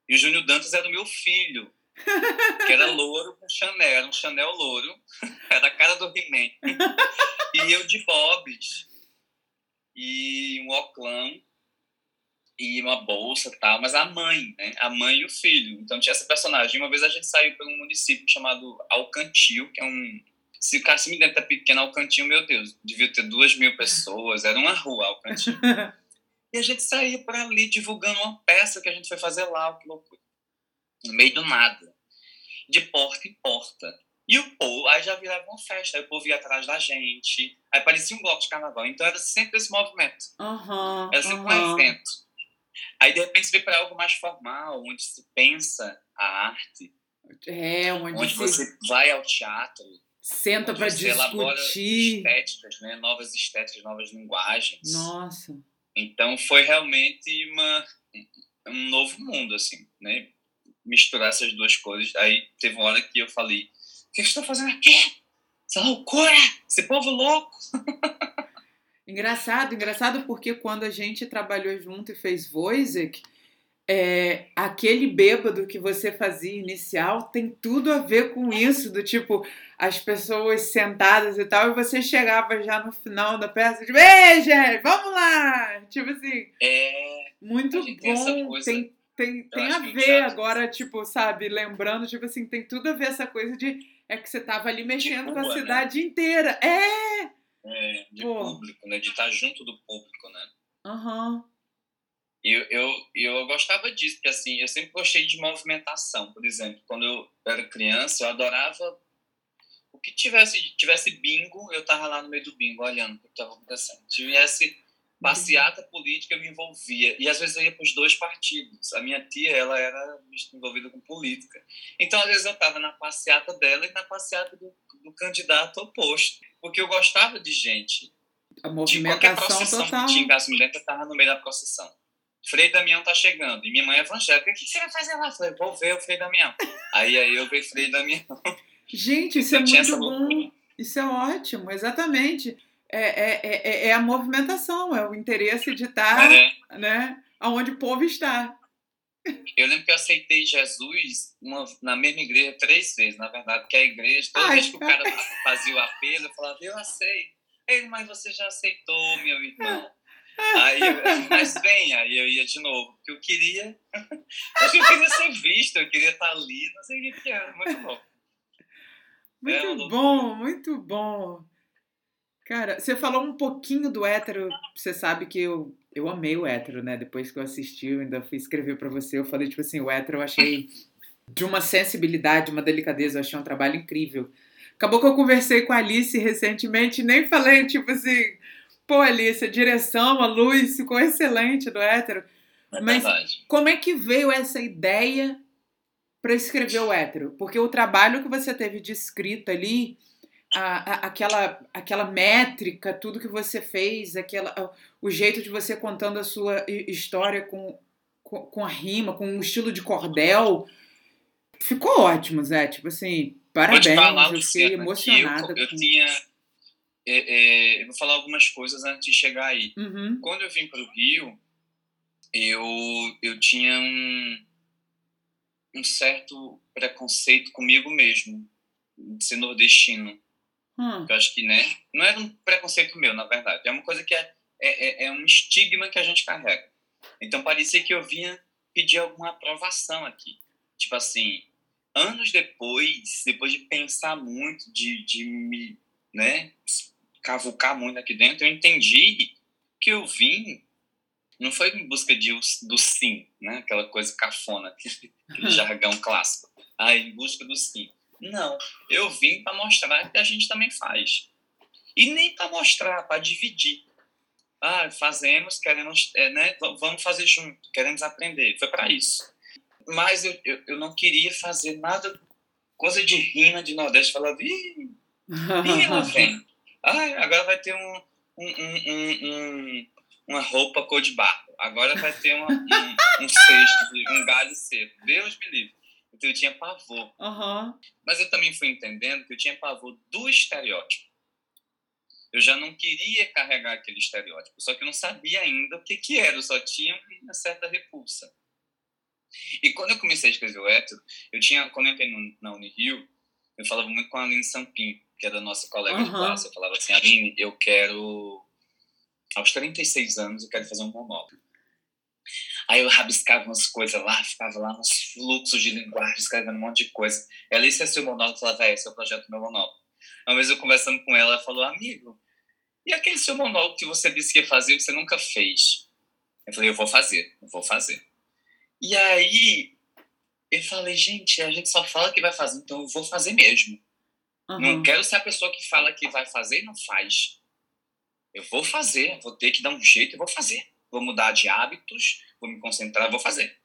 e o Júnior Dantas era o meu filho, que era louro com Chanel, era um Chanel louro, era a cara do He-Man. E eu de bobs, e um oclão, e uma bolsa e tal, mas a mãe, né? A mãe e o filho. Então tinha essa personagem. Uma vez a gente saiu para um município chamado Alcantil, que é um. Se o Cassimi dentro é pequeno, Alcantil, meu Deus, devia ter duas mil pessoas, era uma rua, Alcantil. (laughs) E a gente saía por ali divulgando uma peça que a gente foi fazer lá, que loucura. No meio do nada. De porta em porta. E o povo, aí já virava uma festa, aí o povo ia atrás da gente. Aí parecia um bloco de carnaval. Então era sempre esse movimento. Aham. Era sempre aham. um evento. Aí de repente você vem para algo mais formal, onde se pensa a arte, É, onde, onde você você vai ao teatro, senta elabora discutir. estéticas, né? novas estéticas, novas linguagens. Nossa. Então foi realmente uma, um novo mundo, assim, né? Misturar essas duas coisas. Aí teve uma hora que eu falei: O que eu estou fazendo aqui? Essa loucura! Esse povo louco! (laughs) Engraçado, engraçado porque quando a gente trabalhou junto e fez Voisek, é, aquele bêbado que você fazia inicial tem tudo a ver com isso, do tipo, as pessoas sentadas e tal, e você chegava já no final da peça, tipo, ei, gente, vamos lá! Tipo assim, É, muito bom, tem, tem, tem a ver agora, tipo, sabe, lembrando, tipo assim, tem tudo a ver essa coisa de, é que você tava ali mexendo com a né? cidade inteira. É! É, de Pô. público, né? De estar junto do público, né? Aham. E eu, eu, eu gostava disso, porque assim, eu sempre gostei de movimentação. Por exemplo, quando eu era criança, eu adorava o que tivesse, tivesse bingo, eu tava lá no meio do bingo, olhando o que estava acontecendo. Tivesse passeata política, eu me envolvia. E às vezes eu ia para os dois partidos. A minha tia, ela era envolvida com política. Então, às vezes eu estava na passeata dela e na passeata do, do candidato oposto. Porque eu gostava de gente. A De qualquer movimentação procissão total. que tinha Cássio Milento, eu estava no meio da procissão. Frei Damião tá chegando. E minha mãe é evangélica. O que você vai fazer lá? Eu falei, vou ver o Frei Damião. aí, aí eu vi Frei Damião. Gente, isso é Eu muito bom. loucura. Isso é ótimo, exatamente. É, é, é, é a movimentação, é o interesse de estar É. né, onde o povo está. Eu lembro que eu aceitei Jesus uma- na mesma igreja três vezes, na verdade, porque a igreja, toda Ai. vez que o cara fazia o apelo, eu falava, eu aceito. Ele, mas você já aceitou, meu irmão. Aí eu, mas vem, aí eu ia de novo, porque eu queria. (laughs) Eu queria ser visto, eu queria estar ali, não sei o que era, muito bom. É Muito loucura. bom, muito bom. Cara, você falou um pouquinho do hétero, você sabe que eu, eu amei o hétero, né? Depois que eu assisti, eu ainda fui escrever pra você, eu falei, tipo assim, o hétero eu achei de uma sensibilidade, uma delicadeza, eu achei um trabalho incrível. Acabou que eu conversei com a Alice recentemente, e nem falei, tipo assim, pô, Alice, a direção, a luz ficou excelente do hétero. É Mas- verdade. Como é que veio essa ideia para escrever o hétero? Porque o trabalho que você teve de escrita ali, a- a- aquela, aquela métrica, tudo que você fez, aquela, o jeito de você contando a sua hi- história com, com, com a rima, com um estilo de cordel, ficou ótimo, Zé. Tipo assim, Vou te parabéns, falar, eu fiquei emocionada. eu, eu com- tinha. é, é, eu vou falar algumas coisas antes de chegar aí. Uhum. Quando eu vim para o Rio, eu, eu tinha um, um certo preconceito comigo mesmo, de ser nordestino. Hum. Eu acho que, né? Não era um preconceito meu, na verdade. É uma coisa que é, é, é- é um estigma que a gente carrega. Então parecia que eu vinha pedir alguma aprovação aqui. Tipo assim, anos depois, depois de pensar muito, de, de me, né, cavucar muito aqui dentro, eu entendi que eu vim não foi em busca de, do sim, né? Aquela coisa cafona, (laughs) aquele jargão clássico. Ah, em busca do sim. Não, eu vim para mostrar que a gente também faz. E nem para mostrar, para dividir. Ah, fazemos, queremos, é, né? Vamos fazer junto, queremos aprender. Foi para isso. Mas eu, eu, eu não queria fazer nada, coisa de rima de Nordeste. Falava, ih, (laughs) ih, vem. Ah, agora vai ter um, um, um, um- um- uma roupa cor de barro. Agora vai ter uma- um, um cesto, de- um galho seco. Deus me livre. Então eu tinha pavor. Aham. Mas eu também fui entendendo que eu tinha pavor do estereótipo. Eu já não queria carregar aquele estereótipo, só que eu não sabia ainda o que, que era, eu só tinha uma certa repulsa. E quando eu comecei a escrever o hétero, eu tinha, quando eu entrei no, na Unirio, eu falava muito com a Aline Sampim, que era nossa colega de Aham. classe. Eu falava assim, Aline, eu quero, aos 36 anos, eu quero fazer um monólogo. Aí eu rabiscava umas coisas lá, ficava lá nos fluxos de linguagem, escrevendo um monte de coisa. Ela, é seu monólogo? Eu falava, é, esse é o projeto do meu monólogo. Uma vez eu conversando com ela, ela falou, amigo, e aquele seu monólogo que você disse que ia fazer e você nunca fez? Eu falei, eu vou fazer, eu vou fazer. E aí, eu falei, gente, a gente só fala que vai fazer, então eu vou fazer mesmo. Não Aham. quero ser a pessoa que fala que vai fazer e não faz. Eu vou fazer, vou ter que dar um jeito e vou fazer. Vou mudar de hábitos, vou me concentrar, vou fazer.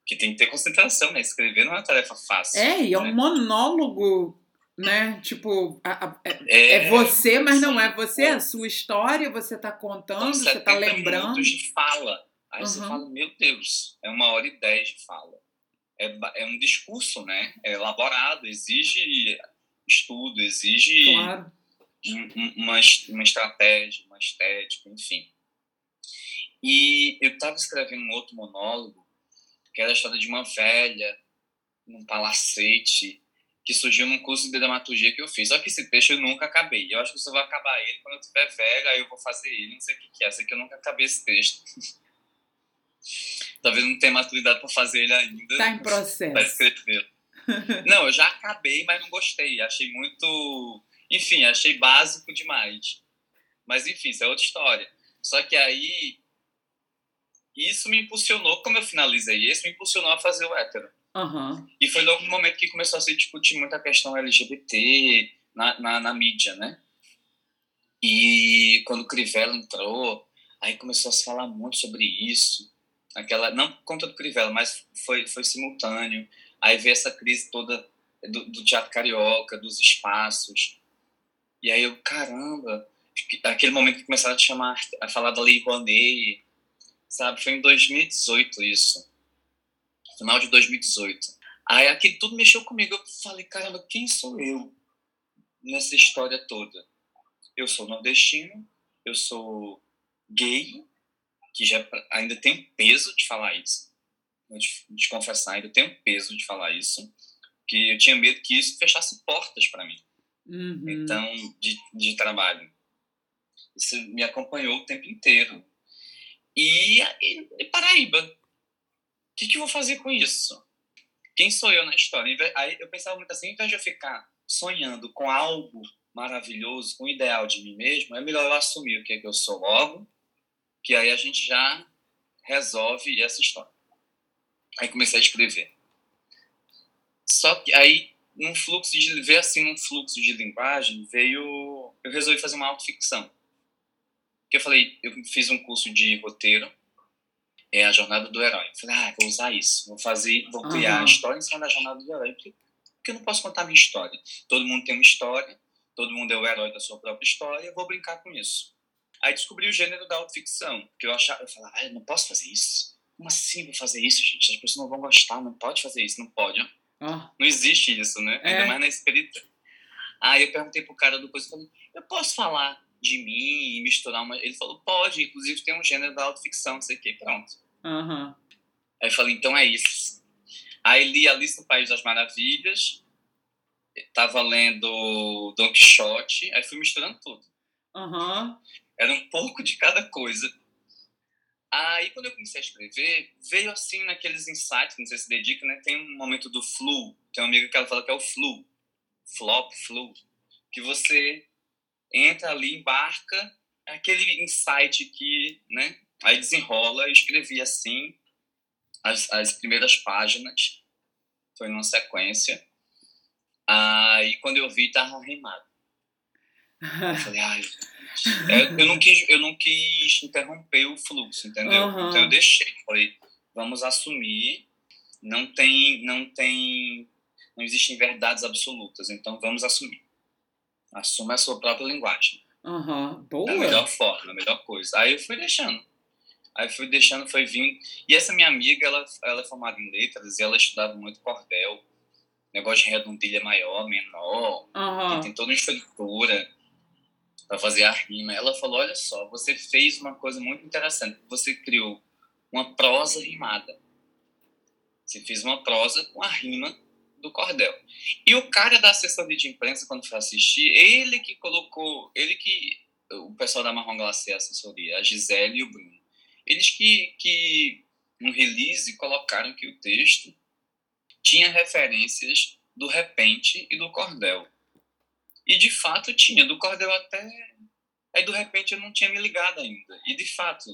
Porque tem que ter concentração, né? Escrever não é uma tarefa fácil. É, e é um né? monólogo, né? Tipo, a- a- é, é você, mas não é você, é a sua história, você tá contando, são você tá 70 lembrando. de fala. Aí você Uhum. fala, meu Deus, é uma hora e dez de fala. É, é um discurso, né? É elaborado, exige estudo, exige Claro. um- um- uma, uma estratégia, uma estética, enfim. E eu estava escrevendo um outro monólogo, que era a história de uma velha num palacete, que surgiu num curso de dramaturgia que eu fiz. Só que esse texto eu nunca acabei. Eu acho que eu só vou acabar ele quando eu tiver velho, aí eu vou fazer ele, não sei o que, que é. Sei que eu nunca acabei esse texto. (laughs) Talvez não tenha maturidade para fazer ele ainda Tá em para processo. escrever. (laughs) Não, eu já acabei, mas não gostei. Achei muito. Enfim, achei básico demais. Mas, enfim, isso é outra história. Só que aí. Isso me impulsionou, como eu finalizei esse, me impulsionou a fazer o hétero. Aham. E foi logo no momento que começou a se discutir muito a questão LGBT na, na, na mídia, né? E quando o Crivella entrou, aí começou a se falar muito sobre isso. Aquela, não por conta do Crivella, mas foi, foi simultâneo. Aí veio essa crise toda do, do teatro carioca, dos espaços. E aí eu, caramba, aquele momento que começaram a chamar, a falar da Lei Rouanet, sabe? Foi em 2018 isso final de 2018. Aí aquilo tudo mexeu comigo. Eu falei, caramba, quem sou eu nessa história toda? Eu sou nordestino, eu sou gay, que já ainda tem peso de falar isso, de, de confessar, ainda tem peso de falar isso, que eu tinha medo que isso fechasse portas para mim, Uhum. então, de, de trabalho. Isso me acompanhou o tempo inteiro. E, e, e Paraíba, o que, que eu vou fazer com isso? Quem sou eu na história? Aí eu pensava muito assim, em vez de eu ficar sonhando com algo maravilhoso, com o ideal de mim mesmo, é melhor eu assumir o que é que eu sou logo, que aí a gente já resolve essa história. Aí comecei a escrever. Só que aí, num fluxo de ver assim, num fluxo de linguagem, veio, eu resolvi fazer uma autoficção. Que eu falei, eu fiz um curso de roteiro, é a jornada do herói. Falei, ah, vou usar isso, vou fazer, vou criar Aham. a história em cima da jornada do herói. Porque, porque eu não posso contar a minha história. Todo mundo tem uma história, todo mundo é o herói da sua própria história, eu vou brincar com isso. Aí descobri o gênero da autoficção, porque eu achava, eu falava, ah, eu não posso fazer isso. Como assim vou fazer isso, gente? As pessoas não vão gostar, não pode fazer isso, não pode. Ó. Não existe isso, né? É. Ainda mais na escrita. Aí eu perguntei pro cara do coisa, eu falei, eu posso falar de mim e misturar uma... Ele falou, pode, inclusive tem um gênero da autoficção, não sei o que, pronto. Aham. Aí eu falei, então é isso. Aí li Alice no País das Maravilhas, tava lendo Don Quixote, aí fui misturando tudo. Aham. Era um pouco de cada coisa. Aí, quando eu comecei a escrever, veio assim naqueles insights, não sei se dedica, né? Tem um momento do flu, tem uma amiga que ela fala que é o flu, flop, flu, que você entra ali, embarca, é aquele insight que, né? Aí desenrola, eu escrevi assim, as, as primeiras páginas, foi numa sequência. Aí, quando eu vi, tava rimado. Eu (laughs) falei, ai, eu, eu, não quis, eu não quis interromper o fluxo, entendeu? Uhum. Então eu deixei, falei, vamos assumir, não tem, não tem, não existem verdades absolutas, então vamos assumir. Assuma a sua própria linguagem. Aham. Da Boa. melhor forma, da melhor coisa. Aí eu fui deixando. Aí fui deixando, foi vindo. E essa minha amiga, ela, ela é formada em letras e ela estudava muito cordel. Negócio de redondilha maior, menor, Aham. tem toda uma estrutura para fazer a rima. Ela falou: Olha só, você fez uma coisa muito interessante. Você criou uma prosa rimada. Você fez uma prosa com a rima do cordel. E o cara da assessoria de imprensa, quando foi assistir, ele que colocou, ele que, o pessoal da Marrom Glacé, assessoria, a Gisele e o Bruno, eles que, que no release colocaram que o texto tinha referências do repente e do cordel. E de fato tinha, do cordel até. Aí do repente eu não tinha me ligado ainda. E de fato,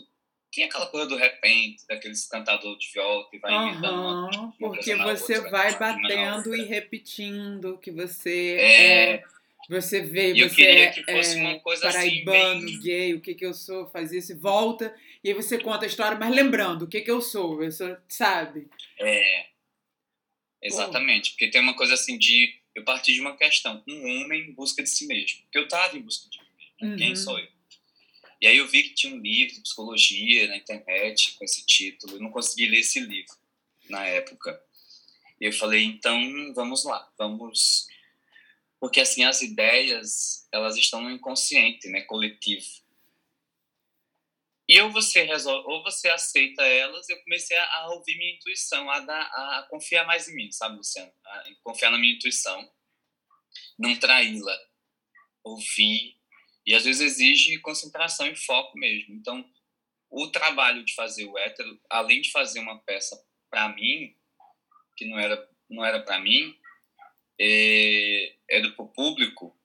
tinha aquela coisa do repente, daqueles cantador de viola que vai imitando uma Aham. uma Porque você outra, vai batendo outra. e repetindo que você É. é. Você vê, E você queria é, que fosse é uma coisa assim, paraibano, bem- gay, o que que eu sou, faz isso volta. E aí você conta a história, mas lembrando o que que eu sou. Eu sou, sabe? É. Exatamente. Porque tem uma coisa assim de. Eu parti de uma questão. Um homem em busca de si mesmo. Porque eu estava em busca de mim mesmo. Uhum. Quem sou eu? E aí eu vi que tinha um livro de psicologia na internet com esse título. Eu não consegui ler esse livro na época. E eu falei, então vamos lá, vamos. Porque assim, as ideias, elas estão no inconsciente, né, coletivo. E ou você resolve, ou você aceita elas, eu comecei a, ouvir minha intuição, a, dar, a confiar mais em mim, sabe, Luciano? A confiar na minha intuição, não traí-la, ouvir. E às vezes exige concentração e foco mesmo. Então, o trabalho de fazer o hétero, além de fazer uma peça para mim, que não era, não era para mim, é, era para o público,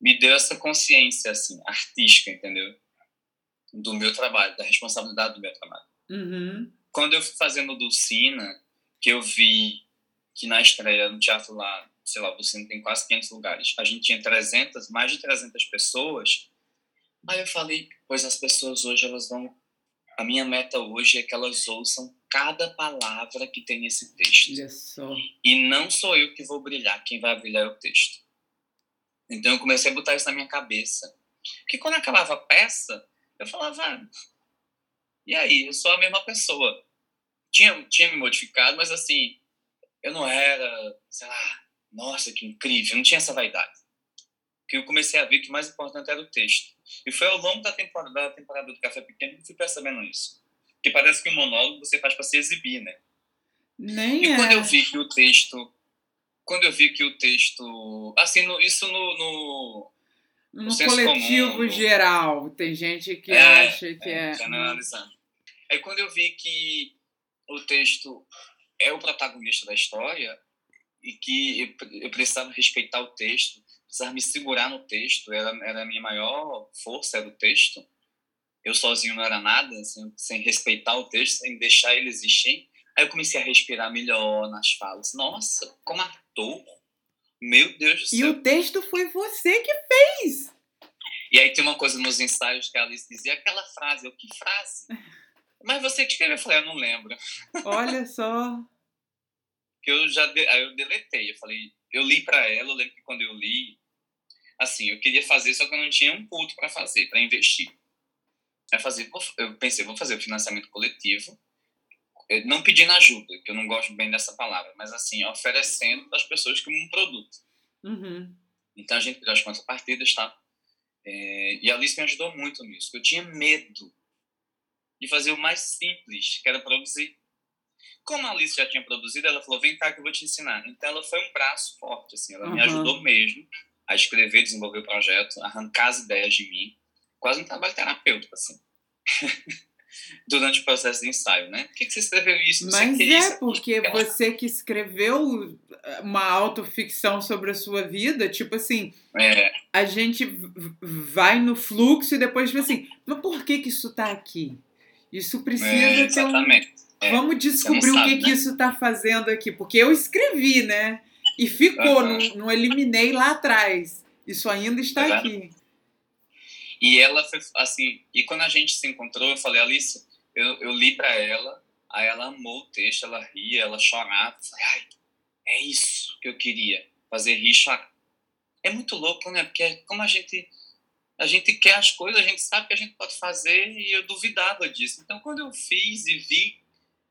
me deu essa consciência assim, artística, entendeu? Do meu trabalho, da responsabilidade do meu trabalho. Uhum. Quando eu fui fazendo Dulcina, que eu vi que na estreia no teatro lá, sei lá, Dulcina tem quase 500 lugares, a gente tinha 300, mais de 300 pessoas, aí eu falei, pois as pessoas hoje, elas vão... A minha meta hoje é que elas ouçam cada palavra que tem nesse texto. E não sou eu que vou brilhar, quem vai brilhar é o texto. Então eu comecei a botar isso na minha cabeça. Porque quando acabava a peça, eu falava, ah, e aí, eu sou a mesma pessoa. Tinha, tinha me modificado, mas assim, eu não era, sei lá, nossa, que incrível, não tinha essa vaidade. Porque eu comecei a ver que o mais importante era o texto. E foi ao longo da temporada, da temporada do Café Pequeno que eu fui percebendo isso. Porque parece que o monólogo você faz para se exibir, né? Nem E é. quando eu vi que o texto. Quando eu vi que o texto. Assim, no- isso no. no No senso coletivo comum, no- geral, tem gente que É, acha que é. generalizando. Aí quando eu vi que o texto é o protagonista da história e que eu, precisava respeitar o texto, precisava me segurar no texto, era, era a minha maior força, era o texto. Eu sozinho não era nada, sem, sem respeitar o texto, sem deixar ele existir. Aí eu comecei a respirar melhor nas falas. Nossa, como ator! Meu Deus do E céu! o texto foi você que fez. E aí tem uma coisa nos ensaios que a Alice dizia, aquela frase, eu, que frase? (laughs) Mas você que escreveu, eu falei, eu não lembro. Olha só. Que eu já, de- eu deletei, eu falei, eu li pra ela, eu lembro que quando eu li, assim, eu queria fazer, só que eu não tinha um puto pra fazer, pra investir. Fazer, vou- eu pensei, vou fazer o financiamento coletivo, não pedindo ajuda, que eu não gosto bem dessa palavra, mas assim, oferecendo para as pessoas como um produto. Uhum. Então a gente criou as contrapartidas, tá? É, e a Alice me ajudou muito nisso. Eu tinha medo de fazer o mais simples, que era produzir. Como a Alice já tinha produzido, ela falou: vem cá que eu vou te ensinar. Então ela foi um braço forte, assim, ela Uhum. me ajudou mesmo a escrever, desenvolver o projeto, arrancar as ideias de mim. Quase um trabalho terapêutico, assim. (laughs) Durante o processo de ensaio, né? Por que, que você escreveu isso? O Mas que é isso. porque Ela- você que escreveu uma autoficção sobre a sua vida, tipo assim, É, a gente vai no fluxo e depois vê assim, mas por que que isso tá aqui? Isso precisa é, ter um... É, Vamos descobrir o sabe, que, que né? isso tá fazendo aqui. Porque eu escrevi, né? E ficou, Aham. não, não eliminei lá atrás. Isso ainda está É aqui. E ela foi assim, e quando a gente se encontrou, eu falei, Alice, eu, eu li para ela, aí ela amou o texto, ela ria, ela chorava. Eu falei, ai, é isso que eu queria, fazer rir e chorar. É muito louco, né? Porque como a gente a gente quer as coisas, a gente sabe que a gente pode fazer e eu duvidava disso. Então, quando eu fiz e vi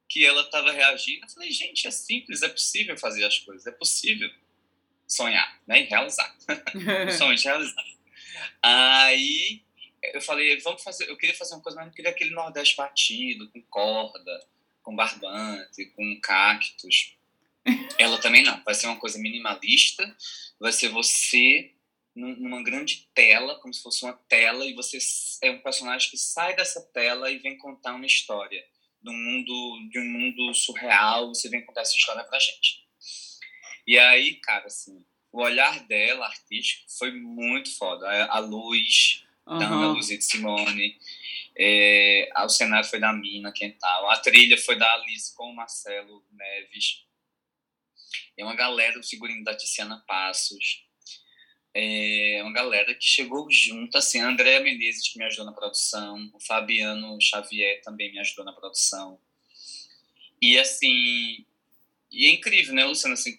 que ela estava reagindo, eu falei, gente, é simples, é possível fazer as coisas, é possível sonhar, né? E realizar (laughs) sonhos realizados. Aí eu falei, vamos fazer. Eu queria fazer uma coisa, mas não queria aquele Nordeste batido, com corda, com barbante, com cactos. Ela também não. Vai ser uma coisa minimalista. Vai ser você num- numa grande tela, como se fosse uma tela, e você é um personagem que sai dessa tela e vem contar uma história de um mundo, de um mundo surreal. Você vem contar essa história pra gente. E aí, cara, assim, o olhar dela, artístico, foi muito foda. A, a luz, da Ana. Luzia de Simone, é, o cenário foi da Mina Quental, a trilha foi da Alice com o Marcelo Neves. É uma galera do figurino da Tiziana Passos. É uma galera que chegou junto, assim, a Andréa Menezes que me ajudou na produção, o Fabiano Xavier também me ajudou na produção. E assim, e é incrível, né, Luciano, assim,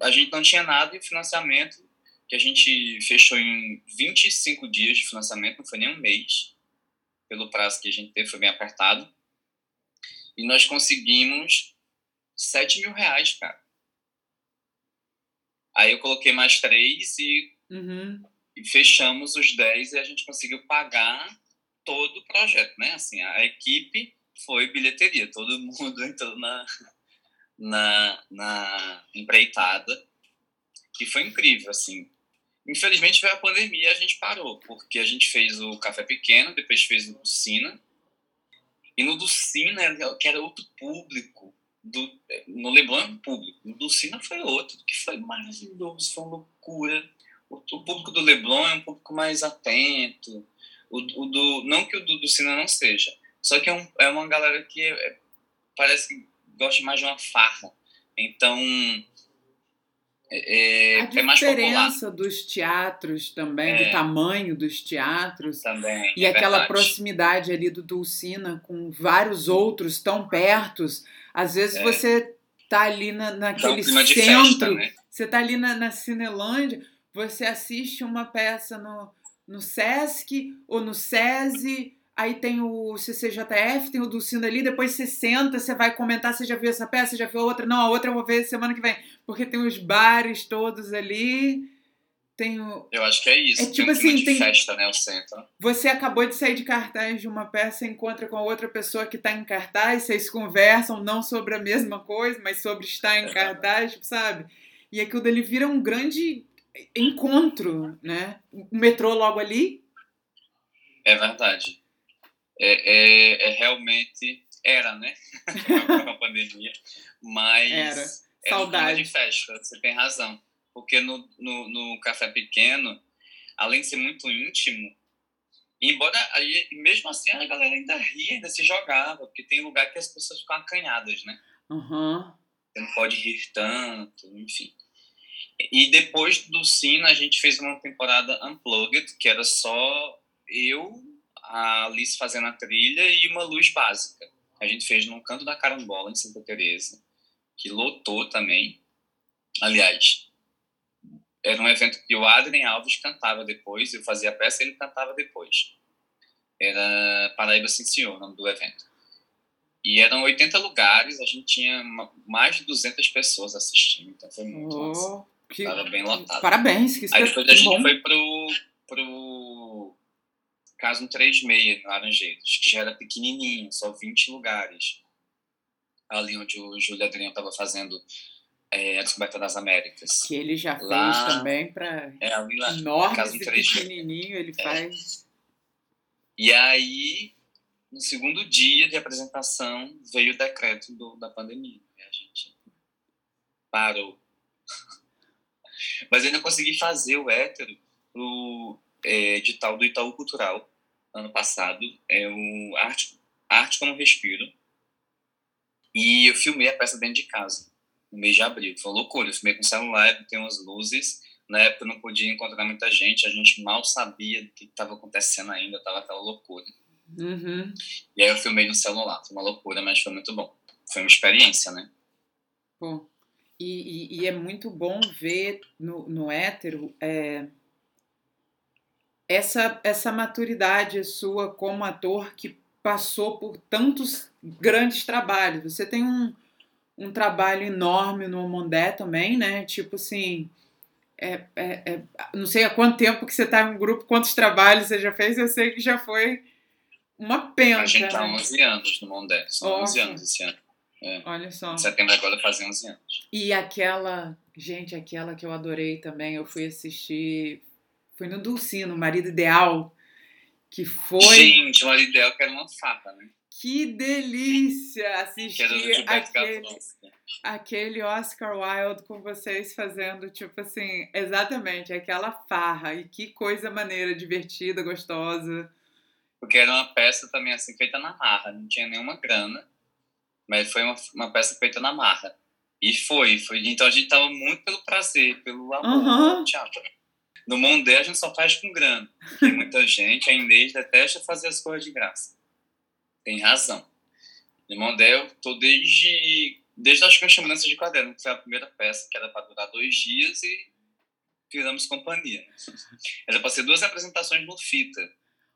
a gente não tinha nada e financiamento que a gente fechou em 25 dias de financiamento, não foi nem um mês, pelo prazo que a gente teve, foi bem apertado. E nós conseguimos 7 mil reais, cara. Aí eu coloquei mais três e, Uhum. e fechamos os 10 e a gente conseguiu pagar todo o projeto, né? Assim, a equipe foi bilheteria, todo (laughs) mundo entrou na, na, na empreitada, que foi incrível, assim. Infelizmente veio a pandemia e a gente parou, porque a gente fez o Café Pequeno, depois fez o Ducina, e no Ducina, que era outro público, do, no Leblon é um público, no Ducina foi outro, que foi maravilhoso, foi uma loucura. O, o público do Leblon é um público mais atento, o, o do, não que o do Ducina não seja, só que é, um, é uma galera que é- parece que gosta mais de uma farra, então é, A é mais popular diferença dos teatros também, É. do tamanho dos teatros, também. e é aquela verdade. proximidade ali do Dulcina com vários outros tão pertos, às vezes É. você tá ali na, naquele centro, festa, né? você tá ali na, na Cinelândia, você assiste uma peça no, no Sesc ou no SESI, aí tem o CCJF, tem o Dulcina ali, depois você senta, você vai comentar, você já viu essa peça, você já viu a outra? Não, a outra eu vou ver semana que vem, porque tem os bares todos ali, tem o... Eu acho que é isso. É tem tipo um clima assim, tem- festa, né? O centro. Você acabou de sair de cartaz de uma peça, encontra com a outra pessoa que está em cartaz, vocês conversam não sobre a mesma coisa, mas sobre estar em É. cartaz, tipo, sabe? E aquilo dali vira um grande encontro, né? O metrô logo ali. É verdade. É, é, é realmente. Era, né? (laughs) Com a pandemia. Mas. Era. clima Saudade. de festa, você tem razão. Porque no, no, no Café Pequeno, além de ser muito íntimo, embora aí, mesmo assim a galera ainda ria, ainda se jogava, porque tem lugar que as pessoas ficam acanhadas, né? Aham. você não pode rir tanto, enfim. E depois do Sina, a gente fez uma temporada Unplugged, que era só eu, a Alice fazendo a trilha e uma luz básica. A gente fez no Canto da Carambola, em Santa Teresa, que lotou também. Aliás, era um evento que o Adrien Alves cantava depois, eu fazia a peça e ele cantava depois. Era Paraíba Sim Senhor, o nome do evento. E eram 80 lugares, a gente tinha ma- mais de 200 pessoas assistindo, então foi muito massa. Que- Tava bem lotado. Parabéns, que Aí depois a gente bom. foi pro, pro Caso 36, no Laranjeiras, que já era pequenininho, só 20 lugares. ali onde o Júlio Adriano estava fazendo é, a Descoberta das Américas. Que ele já Lá- fez também para É, ali lá, e em 3D. pequenininho, ele É. faz. E aí, no segundo dia de apresentação, veio o decreto do, da pandemia. E a gente parou. Mas eu ainda consegui fazer o hétero o é, edital do Itaú Cultural, ano passado. É o Arte, Arte como Respiro. E eu filmei a peça dentro de casa, no mês de abril. Foi uma loucura. Eu filmei com celular, tem umas luzes. Na época eu não podia encontrar muita gente, a gente mal sabia do que estava acontecendo ainda, estava aquela loucura. Uhum. E aí eu filmei no celular, foi uma loucura, mas foi muito bom. Foi uma experiência, né? Pô. E, e, e é muito bom ver no, no hétero é, essa, essa maturidade sua como ator que passou por tantos grandes trabalhos. Você tem um, um trabalho enorme no Mondé também, né? Tipo assim. É, é, é- não sei há quanto tempo que você está em um grupo, quantos trabalhos você já fez, eu sei que já foi uma penca. A gente tá há né? 11 anos no Mondé, são 11 Nossa. anos esse ano. Olha só. Em setembro agora fazem 11 anos. E aquela, gente, aquela que eu adorei também, eu fui assistir, foi no Dulcino, Marido Ideal, que foi, Gente, o marido dela que era uma faca, né? que delícia Que assistir Gilberto aquele, aquele Oscar Wilde com vocês fazendo, tipo assim, exatamente, aquela farra, e que coisa maneira, divertida, gostosa. Porque era uma peça também assim, feita na marra, não tinha nenhuma grana, mas foi uma, uma peça feita na marra. E foi, foi. Então a gente tava muito pelo prazer, pelo amor Aham. ao teatro. No Mondé a gente só faz com grana. Tem muita gente, a Inês detesta fazer as coisas de graça. Tem razão. No Mondé eu tô desde, desde acho que a Chamança de Quaderno, que foi a primeira peça, que era para durar dois dias e viramos companhia. Era para ser duas apresentações no Fita.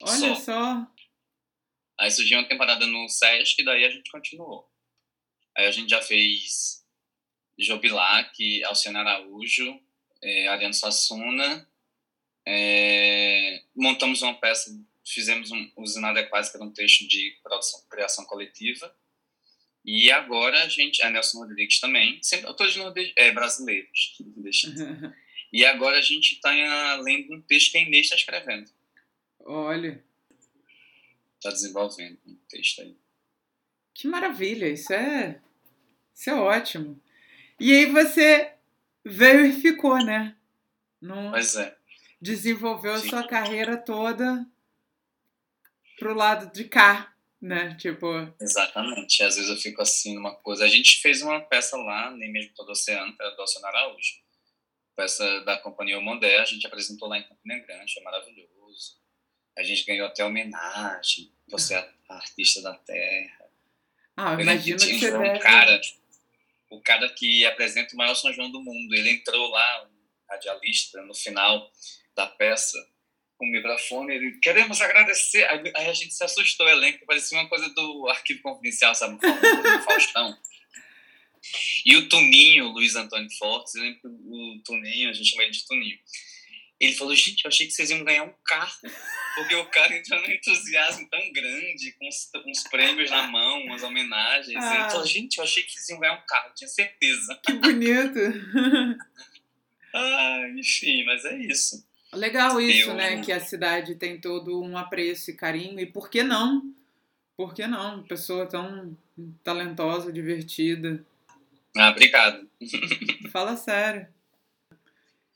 Olha Só. só, Aí surgiu uma temporada no Sesc e daí a gente continuou. Aí a gente já fez Jobilac, Alcione Araújo, eh, Ariano Suassuna. eh, montamos uma peça, fizemos um, Os Inadequados, que era um texto de produção, criação coletiva. E agora a gente, a Nelson Rodrigues também, sempre autores eh, brasileiros. (laughs) E agora a gente está lendo um texto que a Inês está escrevendo. olha, Está desenvolvendo um texto aí. que maravilha, isso é, isso é ótimo. E aí você veio e ficou, né? Não Mas é. desenvolveu a Sim. sua carreira toda pro lado de cá, né? Tipo, Exatamente. Às vezes eu fico assim numa coisa. A gente fez uma peça lá, nem mesmo todo oceano, que era do Alcione Araújo. Peça da Companhia Mondé, a gente apresentou lá em Campina Grande, foi maravilhoso. A gente ganhou até homenagem. Você é a artista da terra. ah, eu imagino que você um deve. cara, o cara que apresenta o maior São João do mundo. Ele entrou lá, um radialista, no final da peça, com o microfone. Ele, queremos agradecer. Aí, a gente se assustou, o elenco, parecia uma coisa do Arquivo Confidencial, sabe? Do Faustão. E o Tuninho, Luiz Antônio Fortes, eu lembro o Tuninho, a gente chama ele de Tuninho. Ele falou, gente, eu achei que vocês iam ganhar um carro, porque o cara entrou num entusiasmo tão grande, com uns, uns prêmios na mão, umas homenagens. Ah. Ele falou, gente, eu achei que vocês iam ganhar um carro, tinha certeza. Que bonito. (laughs) Ah, enfim, mas é isso. Legal isso, Eu- né? Que a cidade tem todo um apreço e carinho. E por que não? Por que não? Pessoa tão talentosa, divertida. Ah, obrigado. Fala sério.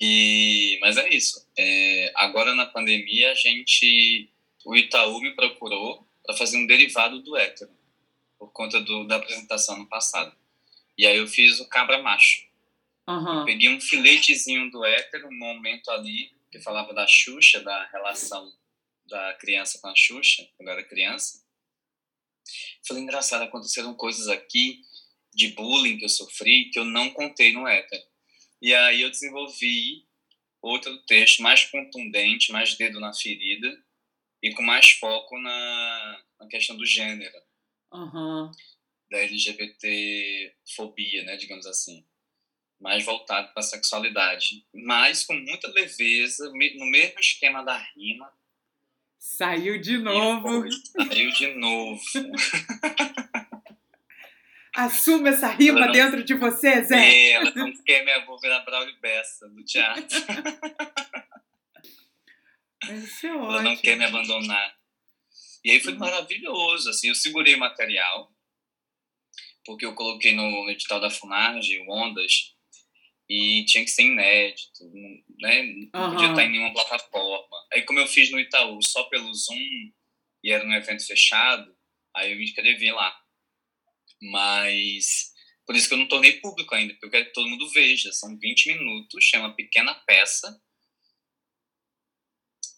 E, mas é isso. É, agora na pandemia a gente, o Itaú me procurou para fazer um derivado do hétero, por conta do, da apresentação no passado. E aí eu fiz o cabra macho. Aham. Peguei um filetezinho do hétero, um momento ali que falava da Xuxa, da relação da criança com a Xuxa, quando eu era criança. Falei, engraçado, aconteceram coisas aqui de bullying que eu sofri que eu não contei no hétero. E aí eu desenvolvi outro texto mais contundente, mais dedo na ferida e com mais foco na, na questão do gênero, Aham. da LGBT-fobia, né, digamos assim mais voltado para a sexualidade, mas com muita leveza, no mesmo esquema da rima. Saiu de novo. foi, Saiu de novo. (laughs) Assuma essa rima não... dentro de você, Zé. É, ela não quer minha vou virar Braulio Bessa do teatro. (laughs) Isso é ela não quer me abandonar. E aí foi maravilhoso, assim, eu segurei o material, porque eu coloquei no edital da Funage, o Ondas, e tinha que ser inédito, né? Não podia Aham. estar em nenhuma plataforma. Aí como eu fiz no Itaú só pelo Zoom, e era um evento fechado, aí eu me inscrevi lá. Mas por isso que eu não tornei público ainda, porque eu quero que todo mundo veja. São 20 minutos, é uma pequena peça.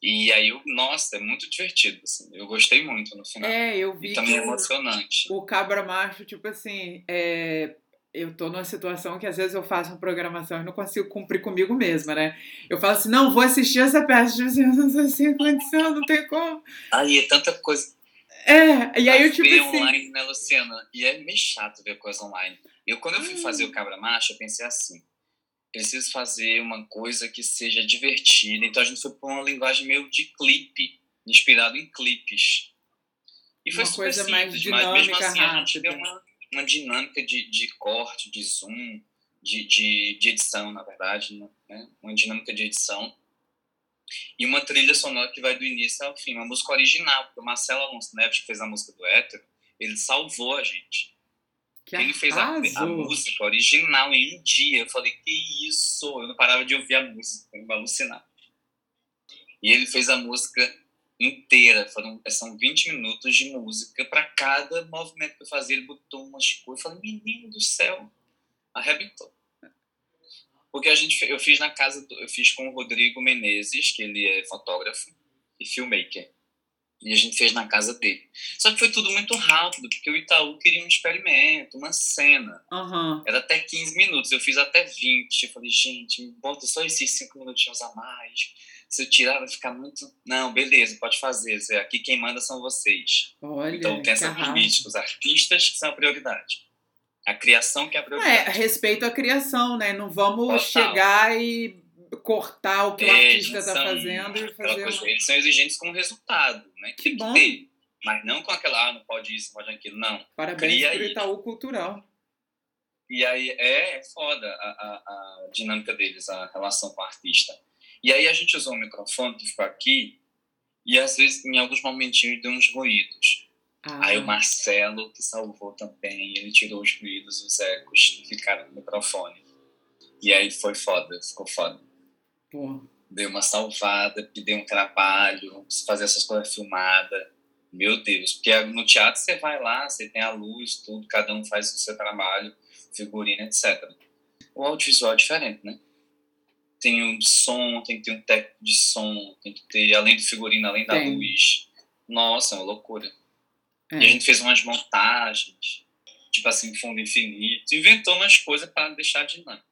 E aí, eu, nossa, é muito divertido. Assim. Eu gostei muito no final. É, eu vi e que também o, emocionante. o Cabra Macho, tipo assim, é, eu tô numa situação que às vezes eu faço uma programação e não consigo cumprir comigo mesma, né? Eu falo assim, não, vou assistir essa peça, tipo assim, (laughs) não sei se condição, não tem como. Aí é tanta coisa É, e aí eu tipo assim, online, né, Luciana? E é meio chato ver coisa online. Eu, quando eu fui Hum. fazer o Cabra Macho, eu pensei assim, preciso fazer uma coisa que seja divertida. Então a gente foi por uma linguagem meio de clipe, inspirado em clipes. E foi Uma super coisa mais simples, mas mesmo dinâmica, assim a gente deu uma, uma dinâmica de, de corte, de zoom, de, de, de edição, na verdade, né? Uma dinâmica de edição. E uma trilha sonora que vai do início ao fim, uma música original, porque o Marcelo Alonso Neves, que fez a música do Hétero, ele salvou a gente. que ele fez a, a música original em um dia. Eu falei, que isso? Eu não parava de ouvir a música, eu me alucinar. E ele fez a música inteira, foram, são 20 minutos de música para cada movimento que eu fazia. Ele botou umas coisas. Eu falei, menino do céu, arrebentou. Porque a gente, eu fiz na casa, do, eu fiz com o Rodrigo Menezes, que ele é fotógrafo e filmmaker. E a gente fez na casa dele. Só que foi tudo muito rápido, porque o Itaú queria um experimento, uma cena. Aham. Era até 15 minutos, eu fiz até 20. Eu falei, gente, me bota só esses 5 minutinhos a mais. Se eu tirar, vai ficar muito. Não, beleza, pode fazer. Aqui quem manda são vocês. Olha, Então tem essa política, os artistas que são a prioridade. A criação que é a É, prioridade. respeito à criação, né? Não vamos Total. chegar e cortar o que o É, artista eles está fazendo e fazer coisa. Eles são exigentes com o resultado, né? Que Tem bom. ter. Mas não com aquela, ah, não pode isso, não pode aquilo. Não. Parabéns Cria pro. Itaú Cultural. E aí é, é foda a, a, a dinâmica deles, a relação com o artista. E aí a gente usou o microfone que ficou aqui, e às vezes, em alguns momentinhos, deu uns ruídos. Ah, Aí o Marcelo, que salvou também, ele tirou os ruídos, os ecos, que ficaram no microfone. E aí foi foda, ficou foda. pô. Deu uma salvada, que deu um trabalho, fazer essas coisas filmadas. Meu Deus, porque no teatro você vai lá, você tem a luz, tudo, cada um faz o seu trabalho, figurino, etc. O audiovisual é diferente, né? Tem um som, tem que ter um técnico de som, tem que ter, além do figurino, além da Tem. luz. Nossa, é uma loucura. É. E a gente fez umas montagens, tipo assim, fundo infinito, inventou umas coisas para deixar dinâmico.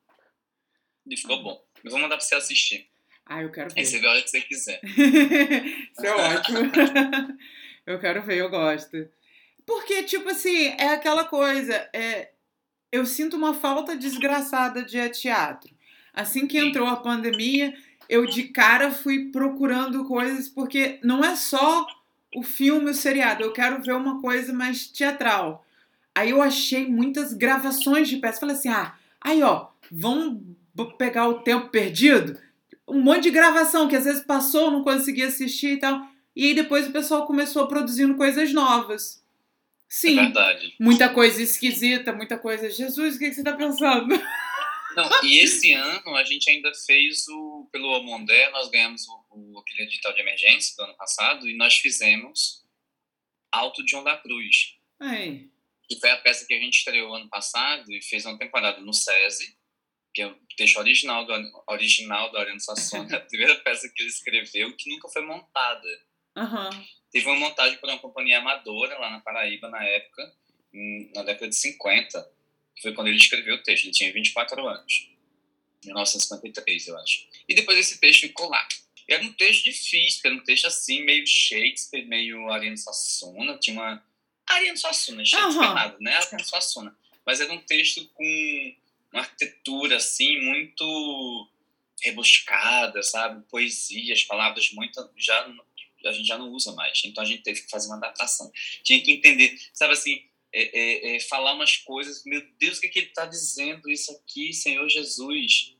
E ficou bom. Eu vou mandar para você assistir. Ah, eu quero ver. Aí você vê a hora que você quiser. (laughs) Isso é ótimo. (laughs) eu quero ver, eu gosto. Porque, tipo assim, é aquela coisa. É, eu sinto uma falta desgraçada de teatro. Assim que entrou a pandemia, eu de cara fui procurando coisas, porque não é só o filme, o seriado. Eu quero ver uma coisa mais teatral. Aí eu achei muitas gravações de peças. Falei assim: ah, aí ó, vamos b- pegar o tempo perdido? Um monte de gravação que às vezes passou, não conseguia assistir e tal. E aí depois o pessoal começou produzindo coisas novas. É Sim, verdade. muita coisa esquisita, muita coisa. Jesus, o que, que você tá pensando? (laughs) Não, e esse ano a gente ainda fez o. Pelo Omondé, nós ganhamos o, o, aquele edital de emergência do ano passado e nós fizemos Alto de Onda Cruz. Que foi a peça que a gente estreou ano passado e fez uma temporada no SESI, que é o texto original do, original do Ariano Sassone, a primeira peça que ele escreveu, que nunca foi montada. Aham. Teve uma montagem por uma companhia amadora lá na Paraíba, na época, em- na década de 50, que foi quando ele escreveu o texto. Ele tinha 24 anos. 1953, eu acho. E depois esse texto ficou lá. E era um texto difícil, era um texto assim, meio Shakespeare, meio Ariano Suassuna. Tinha uma. Ariano Suassuna, Shakespeare Aham. nada, né? Ariano Suassuna. Mas era um texto com uma arquitetura, assim, muito rebuscada, sabe? Poesias, palavras muito. Já, a gente já não usa mais. Então a gente teve que fazer uma adaptação. Tinha que entender, sabe assim, é, é, é, falar umas coisas, meu Deus, o que, é que ele está dizendo isso aqui, Senhor Jesus?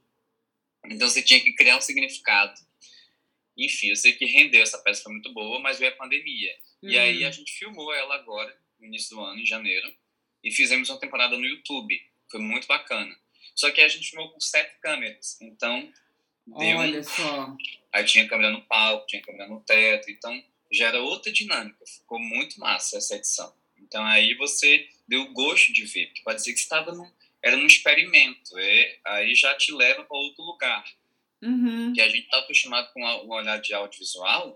Então você tinha que criar um significado. Enfim, eu sei que rendeu, essa peça foi muito boa, mas veio a pandemia. Uhum. E aí a gente filmou ela agora, no início do ano, em janeiro, e fizemos uma temporada no YouTube. Foi muito bacana. Só que a gente filmou com sete câmeras, então... Deu Olha só! Aí tinha câmera no palco, tinha câmera no teto, então já era outra dinâmica. Ficou muito massa essa edição. Então aí você deu gosto de ver, porque pode ser que estava num, era num experimento, é, aí já te leva para outro lugar. Uhum. Que a gente está acostumado com o olhar de audiovisual,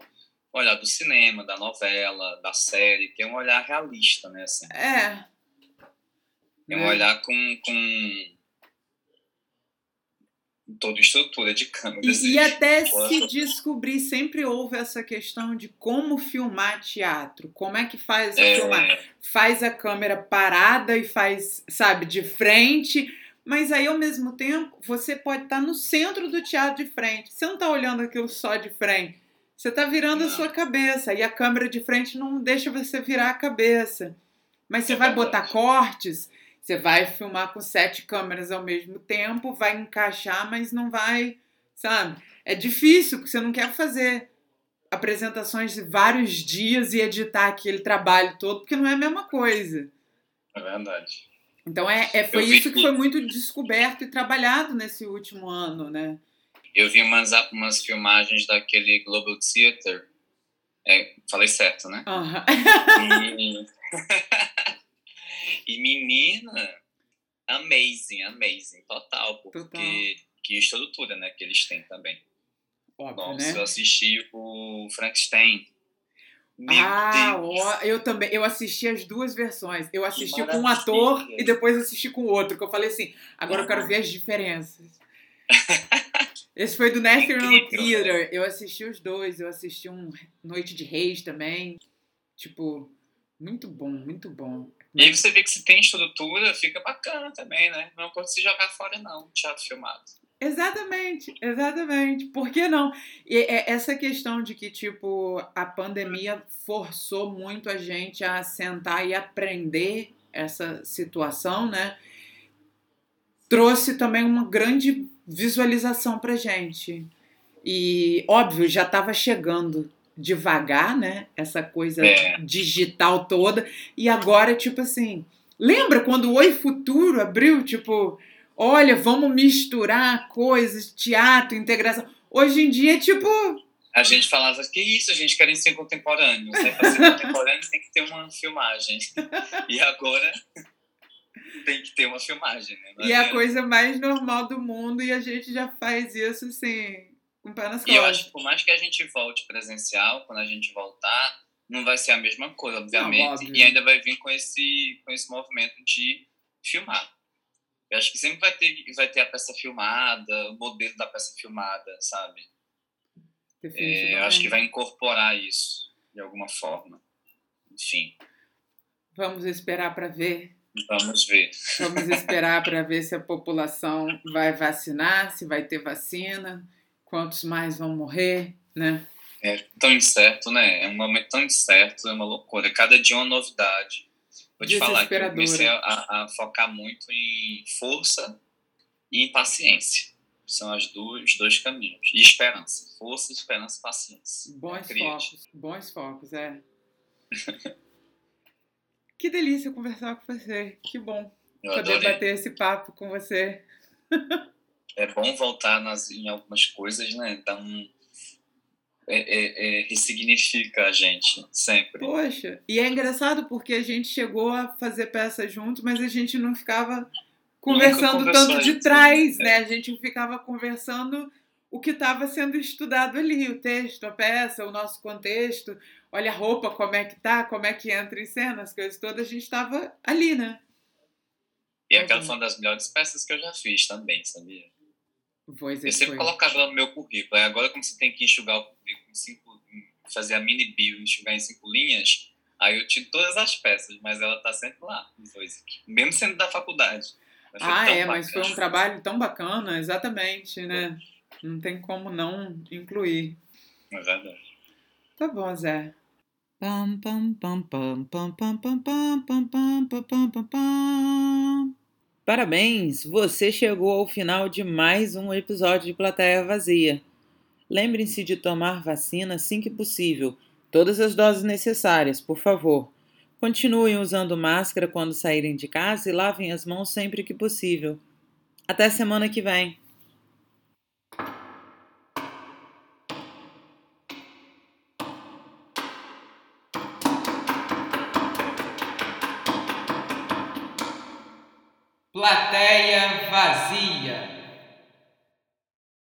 o olhar do cinema, da novela, da série, que é um olhar realista, né? Assim. É. É um olhar com, com toda estrutura de câmera. E, e até se descobrir, sempre houve essa questão de como filmar teatro. Como é que faz a é... filmar? Faz a câmera parada e faz, sabe, de frente. Mas aí, ao mesmo tempo, você pode estar no centro do teatro de frente. Você não está olhando aquilo só de frente. Você está virando não. a sua cabeça. E a câmera de frente não deixa você virar a cabeça. Mas você é vai verdade. botar cortes você vai filmar com sete câmeras ao mesmo tempo, vai encaixar, mas não vai, sabe? É difícil, porque você não quer fazer apresentações de vários dias e editar aquele trabalho todo, porque não é a mesma coisa. É verdade. Então é, é foi isso que foi muito descoberto e trabalhado nesse último ano, né? Eu vi umas, umas filmagens daquele Global Theater. É, falei certo, né? Uhum. E... (laughs) E menina, amazing, amazing, total, porque total. que estrutura, né, que eles têm também. Óbvio, Nossa, né? eu assisti o Frankenstein. Meu ah, ó, eu também. Eu assisti as duas versões. Eu assisti com um ator e depois assisti com o outro. Que eu falei assim, agora eu quero ver as diferenças. (laughs) Esse foi do National é Theater. Eu assisti os dois. Eu assisti um Noite de Reis também. Tipo, muito bom, muito bom. E aí você vê que se tem estrutura, fica bacana também, né? Não pode se jogar fora, não, teatro filmado. Exatamente, exatamente. Por que não? E é essa questão de que, tipo, a pandemia forçou muito a gente a sentar e aprender essa situação, né? Trouxe também uma grande visualização pra gente. E, óbvio, já estava chegando devagar, né? Essa coisa é. digital toda. E agora, tipo assim, lembra quando o Oi Futuro abriu, tipo, olha, vamos misturar coisas, teatro, integração. Hoje em dia, tipo. A gente falava que isso, a gente quer ser contemporâneo. Né? Para ser contemporâneo tem que ter uma filmagem. E agora tem que ter uma filmagem, né? e é a coisa mais normal do mundo e a gente já faz isso assim um pé nas E eu acho que por mais que a gente volte presencial, quando a gente voltar, não vai ser a mesma coisa, obviamente. Não, e ainda vai vir com esse, com esse movimento de filmar. Eu acho que sempre vai ter, vai ter a peça filmada, o modelo da peça filmada, sabe? É, eu acho que vai incorporar isso de alguma forma. Enfim. Vamos esperar para ver. Vamos ver. Vamos esperar para ver se a população vai vacinar, se vai ter vacina quantos mais vão morrer, né? É tão incerto, né? É um momento tão incerto, é uma loucura. Cada dia é uma novidade. Vou te falar que eu comecei a, a, focar muito em força e em paciência. São as duas, os dois caminhos. E esperança. Força, esperança e paciência. Bons é focos. Bons focos, é. (laughs) que delícia conversar com você. Que bom eu poder adorei. bater esse papo com você. (laughs) é bom voltar nas, em algumas coisas, né? Dá um, é, é, é, ressignifica a gente sempre. Poxa, e é engraçado porque a gente chegou a fazer peça junto, mas a gente não ficava conversando tanto de trás, né? A gente ficava conversando o que estava sendo estudado ali, o texto, a peça, o nosso contexto. Olha a roupa, como é que tá, como é que entra em cena, as coisas todas, a gente estava ali, né? E aquela foi uma das melhores peças que eu já fiz também, sabia? Pois eu sempre colocava no meu currículo. Agora, como você tem que enxugar o currículo em cinco, fazer a mini bio, enxugar em cinco linhas, aí eu tiro todas as peças, mas ela tá sempre lá, mesmo sendo da faculdade. Ah, é, mas foi um trabalho tão bacana, exatamente, né? Não tem como não incluir. É verdade. Tá bom, Zé. Pam, pam, pam, pam, pam, pam, pam, pam, pam, pam, pam, pam, pam, pam. Parabéns! Você chegou ao final de mais um episódio de Plateia Vazia. Lembrem-se de tomar vacina assim que possível. Todas as doses necessárias, por favor. Continuem usando máscara quando saírem de casa e lavem as mãos sempre que possível. Até semana que vem! Plateia vazia.